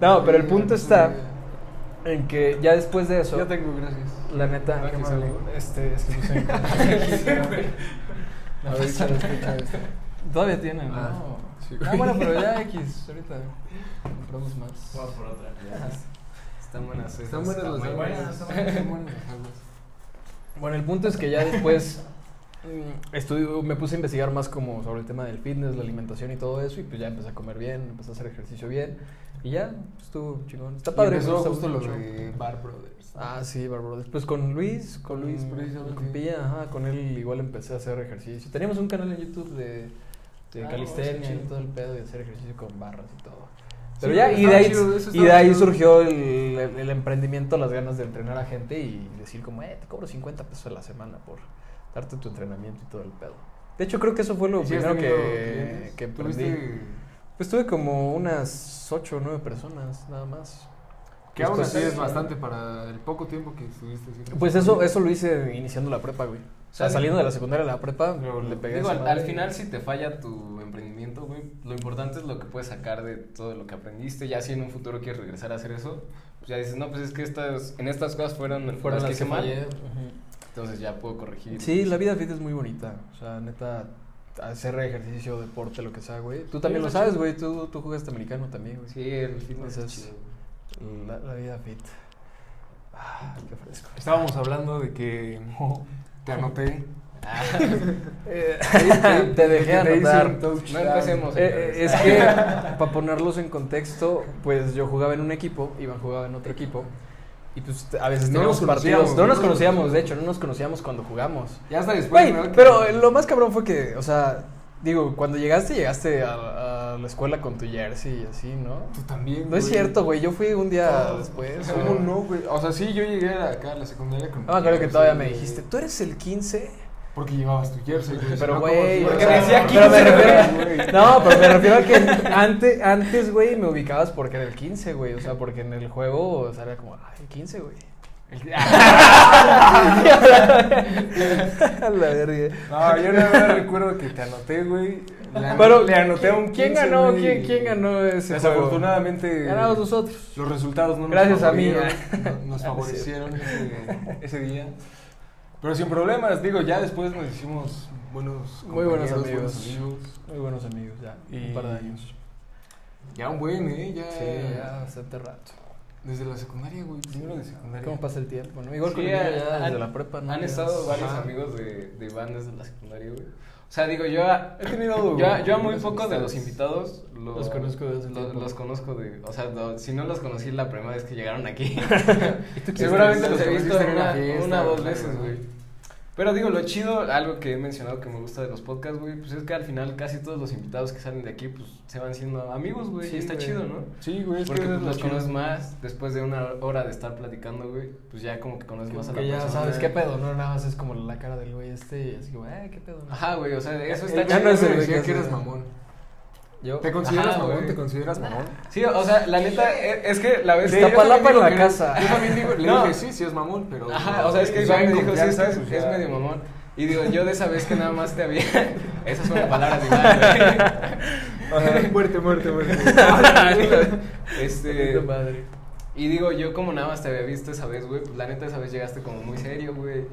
no, pero el punto está en que ya después de eso... Ya tengo, gracias. La neta, Ah, qué salud. Este, es que puse A ver, échale, escucha esto. Todavía tienen, ¿no? Ah, sí. Ah, bueno, pero ya X, ahorita compramos más. Vamos por otra. Están buenas. Están buenas las. Están buenas. Bueno, el punto es que ya después mm, estudio, me puse a investigar más como sobre el tema del fitness, la alimentación y todo eso, y pues ya empecé a comer bien, empecé a hacer ejercicio bien, y ya estuvo chingón. Está Y padre. empezó me gusta justo lo de Bar Brothers. Ah, sí, Bárbaro. Después con Luis, con, Luis, Luis, precisamente. con Pilla, ajá, con él igual empecé a hacer ejercicio. Teníamos un canal en YouTube de, de Ah, calistenia y todo el pedo y hacer ejercicio con barras y todo. Sí, Pero ya, y de ahí, chido, y de ahí surgió el, el- el emprendimiento, las ganas de entrenar a gente y decir como, eh, te cobro 50 pesos a la semana por darte tu entrenamiento y todo el pedo. De hecho, creo que eso fue lo ¿Y si has primero que, que emprendí. ¿Tuviste Pues tuve como unas 8 o 9 personas, nada más. Que aún así es bastante para el poco tiempo que estuviste Pues eso, eso lo hice iniciando la prepa, güey. O sea, saliendo de la secundaria a la prepa, le pegué Digo, a al, final si te falla tu emprendimiento, güey, lo importante es lo que puedes sacar de todo lo que aprendiste. Ya si en un futuro quieres regresar a hacer eso, pues ya dices, no, pues es que estas, en estas cosas fueron, Fueron las las que mal. Entonces ya puedo corregir. Sí, la vida fit es muy bonita. O sea, neta, hacer ejercicio, deporte, lo que sea, güey. Tú también lo sabes, chido. güey. Tú, tú jugaste americano también, güey. Sí, el fitness es chido. La, la vida fit. Ah, qué fresco. Estábamos hablando de que te anoté. Eh, te te dejé anotar. No empecemos. Eh, es que, para ponerlos en contexto, pues yo jugaba en un equipo, Iván jugaba en otro equipo. Y pues a veces No teníamos nos partidos. conocíamos, No nos no nos conocíamos, de hecho, no nos conocíamos cuando jugamos. Ya hasta después. Pero lo más cabrón fue que, o sea, digo, cuando llegaste, llegaste a, a la escuela con tu jersey y así, ¿no? Tú también. No es cierto, güey. Yo fui un día No, después. ¿Cómo o- no, güey? O sea, sí, yo llegué acá a la secundaria con. No me acuerdo que todavía me dijiste, ¿tú eres el 15? Porque llevabas tu jersey, güey. Pero, no, güey, ¿cómo o te sea, ibas a- pero me refiero, güey. no, pero me refiero a que antes, antes, güey, me ubicabas porque era el 15, güey, o sea, porque en el juego, o sea, era como, ay, el 15, güey. La verga. No, yo más recuerdo que te anoté, güey. Pero, le anoté a un ¿quién 15, ganó? güey, ¿Quién, quién ganó ese Desafortunadamente. juego? Ganamos nosotros. Los resultados no nos Gracias a mí. nos favorecieron ese, ese día. Pero sin problemas, digo, ya después nos hicimos buenos Muy buenos amigos. buenos amigos. Muy buenos amigos, ya, Y- un par de años. Ya un buen, ¿eh? Ya, Sí, ya bastante rato. Desde la secundaria, güey. Primero de secundaria. ¿Cómo pasa el tiempo? ¿no? Igual Sí, han- ya desde han- la prepa, ¿no? Han Ya estado es- varios amigos de, de bandas de la secundaria, güey. O sea, digo, yo a, He tenido yo, a- yo a muy pocos de los invitados lo- Los conozco hace lo- los conozco de, o sea, lo- si no los conocí la primera vez que llegaron aquí. Seguramente los he visto una una, o dos veces, güey. Pero digo, lo chido, algo que he mencionado que me gusta de los podcasts, güey, pues es que al final casi todos los invitados que salen de aquí, pues se van siendo amigos, güey, Sí, y está güey. chido, ¿no? Sí, güey, es Porque que pues, es lo los chido. conoces más, después de una hora de estar platicando, güey, pues ya como que conoces más a la Que ya persona. sabes qué pedo, ¿no? Nada más es como la cara del güey este y así como, eh, qué pedo. ¿no? Ajá, güey, o sea, eso El está güey chido. no es el me güey decía que que eres mamón. Yo. ¿Te consideras Ajá, mamón? güey. ¿Te consideras mamón? Sí, o sea, la neta, es, es que la vez Sí, Está palapa en la casa. Yo también digo, le No. dije, sí, sí es mamón, pero... Ajá, o sea, es que Iván me dijo, sí, confianza, es, pues medio mamón. Y digo, yo de esa vez que nada más te había. Esas son las palabras de Iván, Muerte, muerte, muerte. este. Y digo, yo como nada más te había visto esa vez, güey, pues la neta esa vez llegaste como muy serio, güey.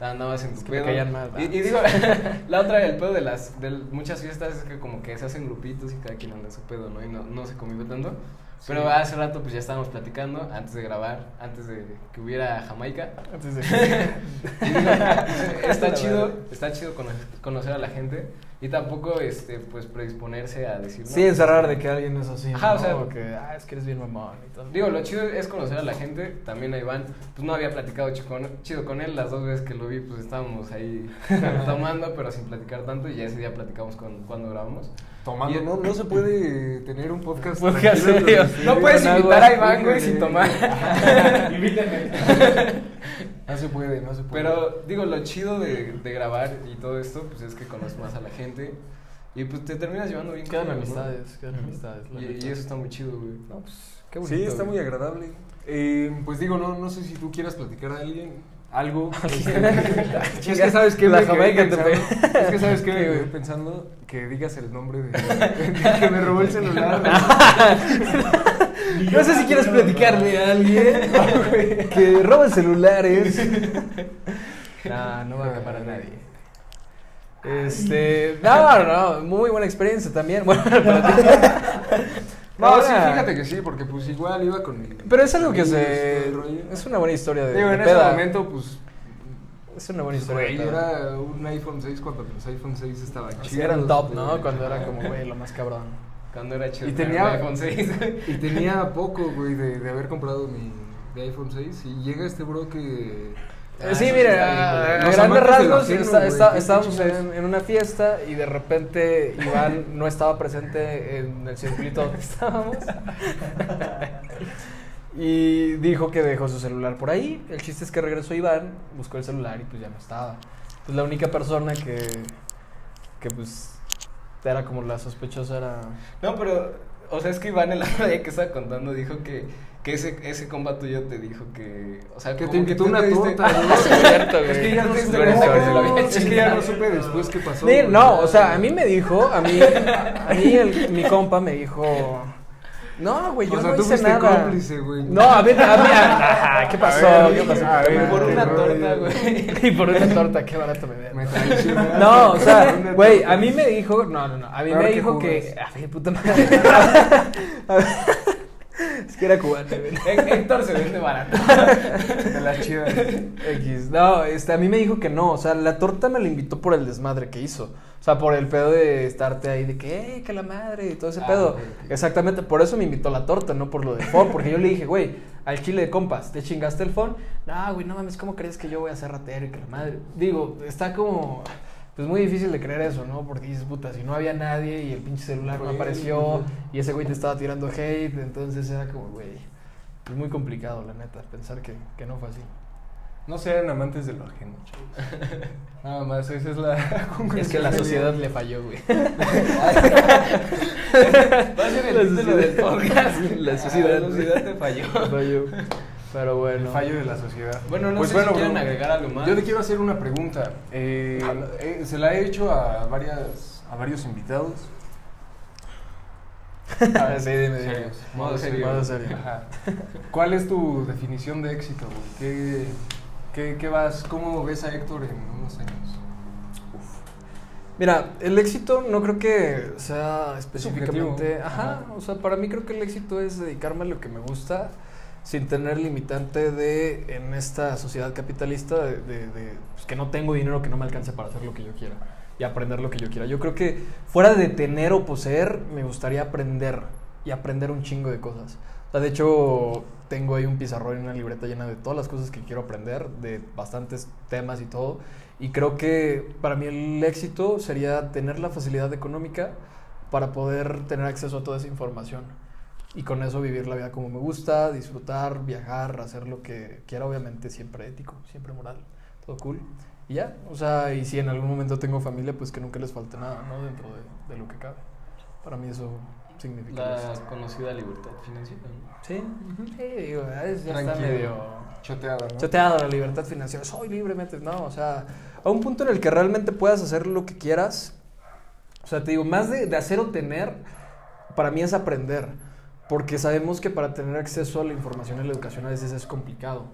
Andabas en tu que me pedo. y, digo, la otra, el pedo de las de muchas fiestas es que como que se hacen grupitos y cada quien anda en su pedo, ¿no? Y no, no se convive tanto. Pero hace rato pues ya estábamos platicando, antes de grabar, antes de que hubiera Jamaica. Antes de digo, está chido, está chido cono- conocer a la gente y tampoco este pues predisponerse a decir no, Sí, encerrar de que alguien es así. Ajá, o ¿no? sea- que, ah, es que eres bien mamón y todo. Digo, lo chido es conocer a la gente, también a Iván, pues no había platicado chido con, chido con él, las dos veces que lo vi pues estábamos ahí tomando, pero sin platicar tanto y ya ese día platicamos con, cuando grabamos. Tomando, Y- no, no se puede tener un podcast Podcast serio. No puedes invitar agua, a Iván, güey, sin tomar. Invítenme. No se puede, no se puede. Pero digo, lo chido de, de grabar y todo esto, pues es que conoces más a la gente y pues te terminas llevando bien Quedan con amistades, quedan amistades. Y, eso está muy chido, güey. No, pues, qué bonito. Sí, está güey. muy agradable. Eh, pues digo, no, no sé si tú quieras platicar a alguien algo. este, es que sabes que la Jamaica te pensando- Es que sabes que me pensando que digas el nombre de, de que me robó el celular. No sé si quieres platicarle a alguien que roba celulares. No, no va a acabar a nadie. Este, no, no, muy buena experiencia también. Bueno, para ti. No, sí, fíjate que sí, porque pues igual iba con mi- Pero es algo que se. Es una buena historia de, Digo, de en ese peda. momento, pues, Es una buena historia. güey, era un iPhone 6 cuando los iPhone 6 estaban Sí, chidos. eran top, ¿no? Cuando era como, güey, lo más cabrón. Cuando era chido. Y tenía- iPhone 6, güey. Y tenía poco, güey, de, de haber comprado mi de iPhone 6 y llega este bro que... Ah, sí, bien, a, grandes rasgos está- está- estábamos en, en una fiesta y de repente Iván no estaba presente en el circuito donde estábamos. Y dijo que dejó su celular por ahí. El chiste es que regresó Iván, buscó el celular y pues ya no estaba. Pues la única persona que, que pues era como la sospechosa era... No, pero, o sea, es que Iván el otro día que estaba contando dijo que, que ese, ese compa tuyo te dijo que, o sea, Que te invitó tú una torta, Ah, es cierto, güey. Es que ya no supe, es que ya no supe después qué pasó. No, o sea, a mí me dijo, a mí, a mí el- mi compa me dijo, no, güey, yo O sea, no tú hice nada. cómplice, güey. No, a mí, a mí, ah, ¿qué pasó? A ver, ¿Qué pasó? a ver, Por una torta, güey. Y por una torta, qué barato me traicionaron. No, o sea, güey, a mí me dijo, no, no, no, a mí me dijo que, a ver, puta madre. A ver, Es que era cubano, Héctor se vende barato. De la chida. X. No, este, a mí me dijo que no. O sea, la torta me la invitó por el desmadre que hizo. O sea, por el pedo de estarte ahí de que, eh, que la madre y todo ese Ah, pedo. Exactamente, por eso me invitó la torta, no por lo del phone. Porque yo le dije, güey, al chile de compas, ¿te chingaste el phone? No, güey, no mames, ¿cómo crees que yo voy a ser ratero y que la madre? Digo, está como. Pues muy difícil de creer eso, ¿no? Porque dices, puta, si no había nadie y el pinche celular no apareció y ese güey te estaba tirando hate, entonces era como, güey, es muy complicado, la neta, pensar que, que no fue así. No sean amantes de lo ajeno, chavos. Nada más, esa es la Es que la sociedad le falló, güey. Va a ser el título del podcast. La sociedad. La sociedad te falló. falló. Pero El bueno. fallo de la sociedad. Bueno, no Pues sé bueno, si quieren bro, agregar algo más. Yo te quiero hacer una pregunta. Eh, eh, se la he hecho a varias a varios invitados. Ah, sí, dime, dime. Serios. Modo serio. Modo serio. Ajá. ¿Cuál es tu definición de éxito, güey? ¿Qué, qué, qué vas, ¿Cómo ves a Héctor en unos años? Mira, el éxito no creo que sea específicamente. Ajá, Ajá. o sea, para mí creo que el éxito es dedicarme a lo que me gusta sin tener limitante de en esta sociedad capitalista de, de- pues, que no tengo dinero que no me alcance para hacer lo que yo quiera y aprender lo que yo quiera. Yo creo que fuera de tener o poseer, me gustaría aprender y aprender un chingo de cosas. O de hecho, tengo ahí un pizarrón y una libreta llena de todas las cosas que quiero aprender, de bastantes temas y todo. Y creo que para mí el éxito sería tener la facilidad económica para poder tener acceso a toda esa información. Y con eso vivir la vida como me gusta, disfrutar, viajar, hacer lo que quiera, obviamente siempre ético, siempre moral, todo cool. Y ya, o sea, y si en algún momento tengo familia, pues que nunca les falte nada, ¿no? Dentro de, de lo que cabe. Para mí eso significa La éxito. conocida libertad financiera. ¿no? Sí, sí, digo, es- ya está Tranquilo. medio Choteado, ¿no? choteado la libertad financiera. Soy libremente, no, o sea, a un punto en el que realmente puedas hacer lo que quieras. O sea, te digo, más de, de hacer o tener, para mí es aprender. Porque sabemos que para tener acceso a la información y la educación a veces es complicado.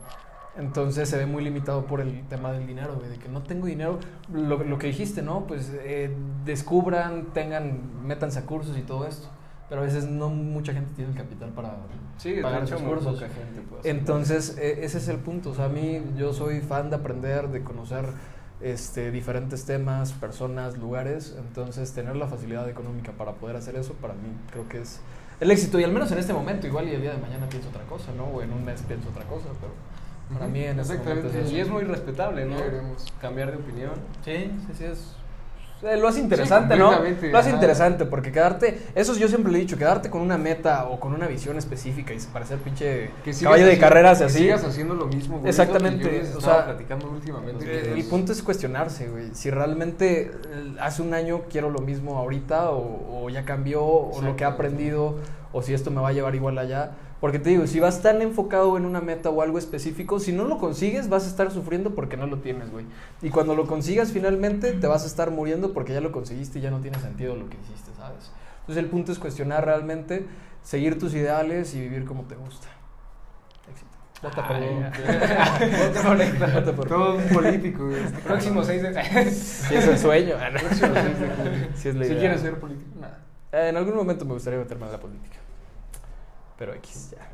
Entonces se ve muy limitado por el tema del dinero, de que no tengo dinero. Lo, lo que dijiste, ¿no? Pues eh, descubran, tengan, métanse a cursos y todo esto. Pero a veces no mucha gente tiene el capital para Sí, pagar esos cursos. poca gente puede. Entonces, eh, ese es el punto. O sea, a mí yo soy fan de aprender, de conocer este, diferentes temas, personas, lugares. Entonces, tener la facilidad económica para poder hacer eso, para mí creo que es el éxito. Y al menos en este momento, igual y el día de mañana pienso otra cosa, ¿no? O en un mes pienso otra cosa, pero para mí en este momento es Y es muy respetable, ¿no? Cambiar de opinión. Sí, sí, sí, es... eh, Lo hace interesante, ¿no? completamente, Lo hace ajá. interesante porque quedarte, eso yo siempre le he dicho, quedarte con una meta o con una visión específica y parecer pinche Que caballo de carreras que así. sigas haciendo lo mismo, güey. Exactamente, yo o estaba sea, platicando últimamente. Eh, El es- punto es cuestionarse, güey. Si realmente eh, hace un año quiero lo mismo ahorita o, o ya cambió o lo que he aprendido o si esto me va a llevar igual allá. Porque te digo, si vas tan enfocado en una meta o algo específico, si no lo consigues vas a estar sufriendo porque no lo tienes, güey. Y cuando lo consigas finalmente te vas a estar muriendo porque ya lo conseguiste y ya no tiene sentido lo que hiciste, ¿sabes? Entonces el punto es cuestionar realmente, seguir tus ideales y vivir como te gusta. Éxito. Vota por. Vota por. Todo un político, güey. este Próximo cabrón. 6 de... Si es el sueño. Próximo seis de junio. Si es la Si idea. quieres ser político, nada. Eh, en algún momento me gustaría meterme en la política. Pero X, ya.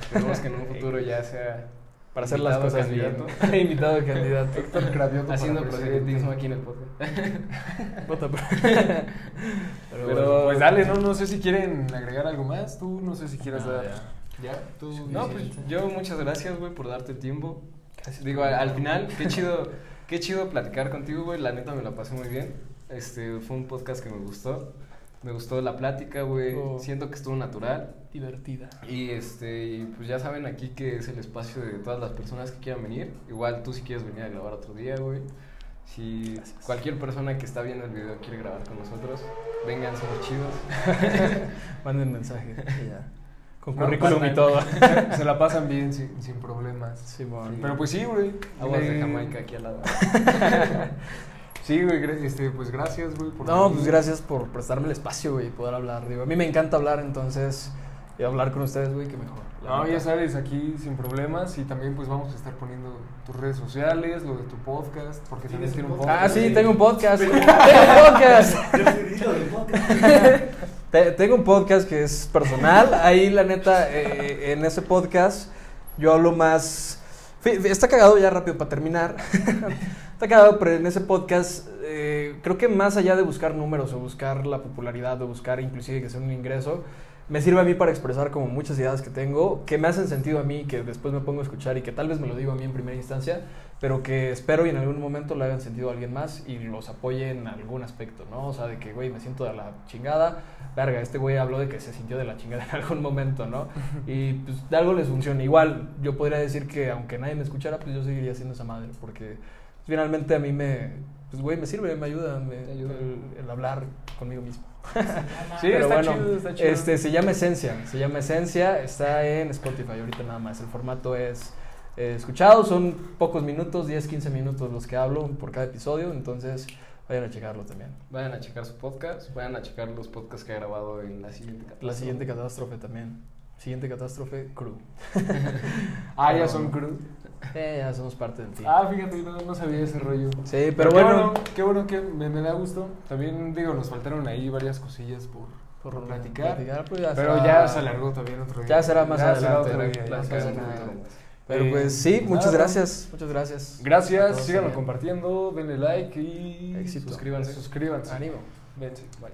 Esperemos que en un futuro ya sea Para hacer las invitado cosas bien. candidato. Invitado a candidato. Héctor Cravioto Haciendo proselitismo aquí en el podcast. Vota por- Pero- bueno, Pues dale, no, no sé si quieren agregar algo más. Tú no sé si quieres No, dar. ya. ¿Ya? ¿Tú? No, pues yo muchas gracias, güey, por darte tiempo. Digo, al, al final, qué chido, qué chido platicar contigo, güey. La neta me la pasé muy bien. Este, fue un podcast que me gustó. Me gustó la plática, güey. Oh. Siento que estuvo natural. Divertida. Y este, y pues ya saben aquí que es el espacio de todas las personas que quieran venir. Igual tú si quieres venir a grabar otro día, güey. Si cualquier persona que está viendo el video quiere grabar con nosotros, vengan, somos chidos. Manden mensaje. ya. Con No, currículum pasan- y todo. Se la pasan bien, sin, sin problemas. Simón. Pero pues sí, güey. Aguas de Jamaica aquí al lado. Sí, güey, este, pues gracias, güey. por No, venir. pues gracias por prestarme el espacio, güey, y poder hablar. Digo, a mí me encanta hablar, entonces, y hablar con ustedes, güey, que mejor. No, ya sabes, aquí sin problemas y también pues vamos a estar poniendo tus redes sociales, lo de tu podcast, porque también ¿Tienes tiene un un podcast? Ah, sí, tengo un podcast. tengo un podcast. Tengo un podcast que es personal. Ahí, la neta, eh, en ese podcast yo hablo más. Está cagado ya rápido para terminar. Está cagado, pero en ese podcast eh, creo que más allá de buscar números o buscar la popularidad o buscar inclusive que sea un ingreso, me sirve a mí para expresar como muchas ideas que tengo, que me hacen sentido a mí, que después me pongo a escuchar y que tal vez me lo digo a mí en primera instancia, pero que espero y en algún momento le hagan sentido a alguien más y los apoye en algún aspecto, ¿no? O sea, de que, güey, me siento de la chingada, verga, este güey habló de que se sintió de la chingada en algún momento, ¿no? Y pues de algo les funciona. Igual, yo podría decir que aunque nadie me escuchara, pues yo seguiría siendo esa madre, porque finalmente a mí me, pues güey, me sirve, me ayuda, me, ayuda. El, el hablar conmigo mismo. Sí, Pero está bueno, chido, está chido. Este, se llama Esencia, se llama Esencia, está en Spotify ahorita nada más. El formato es eh, escuchado, son pocos minutos, 10, 15 minutos los que hablo por cada episodio, entonces vayan a checarlo también. Vayan a checar su podcast, vayan a checar los podcasts que ha grabado en la siguiente catástrofe. La siguiente catástrofe también. Siguiente catástrofe, crew. Ah, ya son crew. Eh, ya somos parte del team. Ah, fíjate, no, no sabía ese rollo. sí, pero bueno, Qué bueno que me, me da gusto. También, digo, nos faltaron ahí varias cosillas por, por platicar. pues ya Pero será- ya se alargó también otro día. Ya será más Ya será día, ya será. Pero Eh, pues sí, muchas nada. gracias, muchas gracias. Gracias, síganlo también. compartiendo, denle like y Éxito. Suscríbanse. suscríbanse. Ánimo. Vente, bye.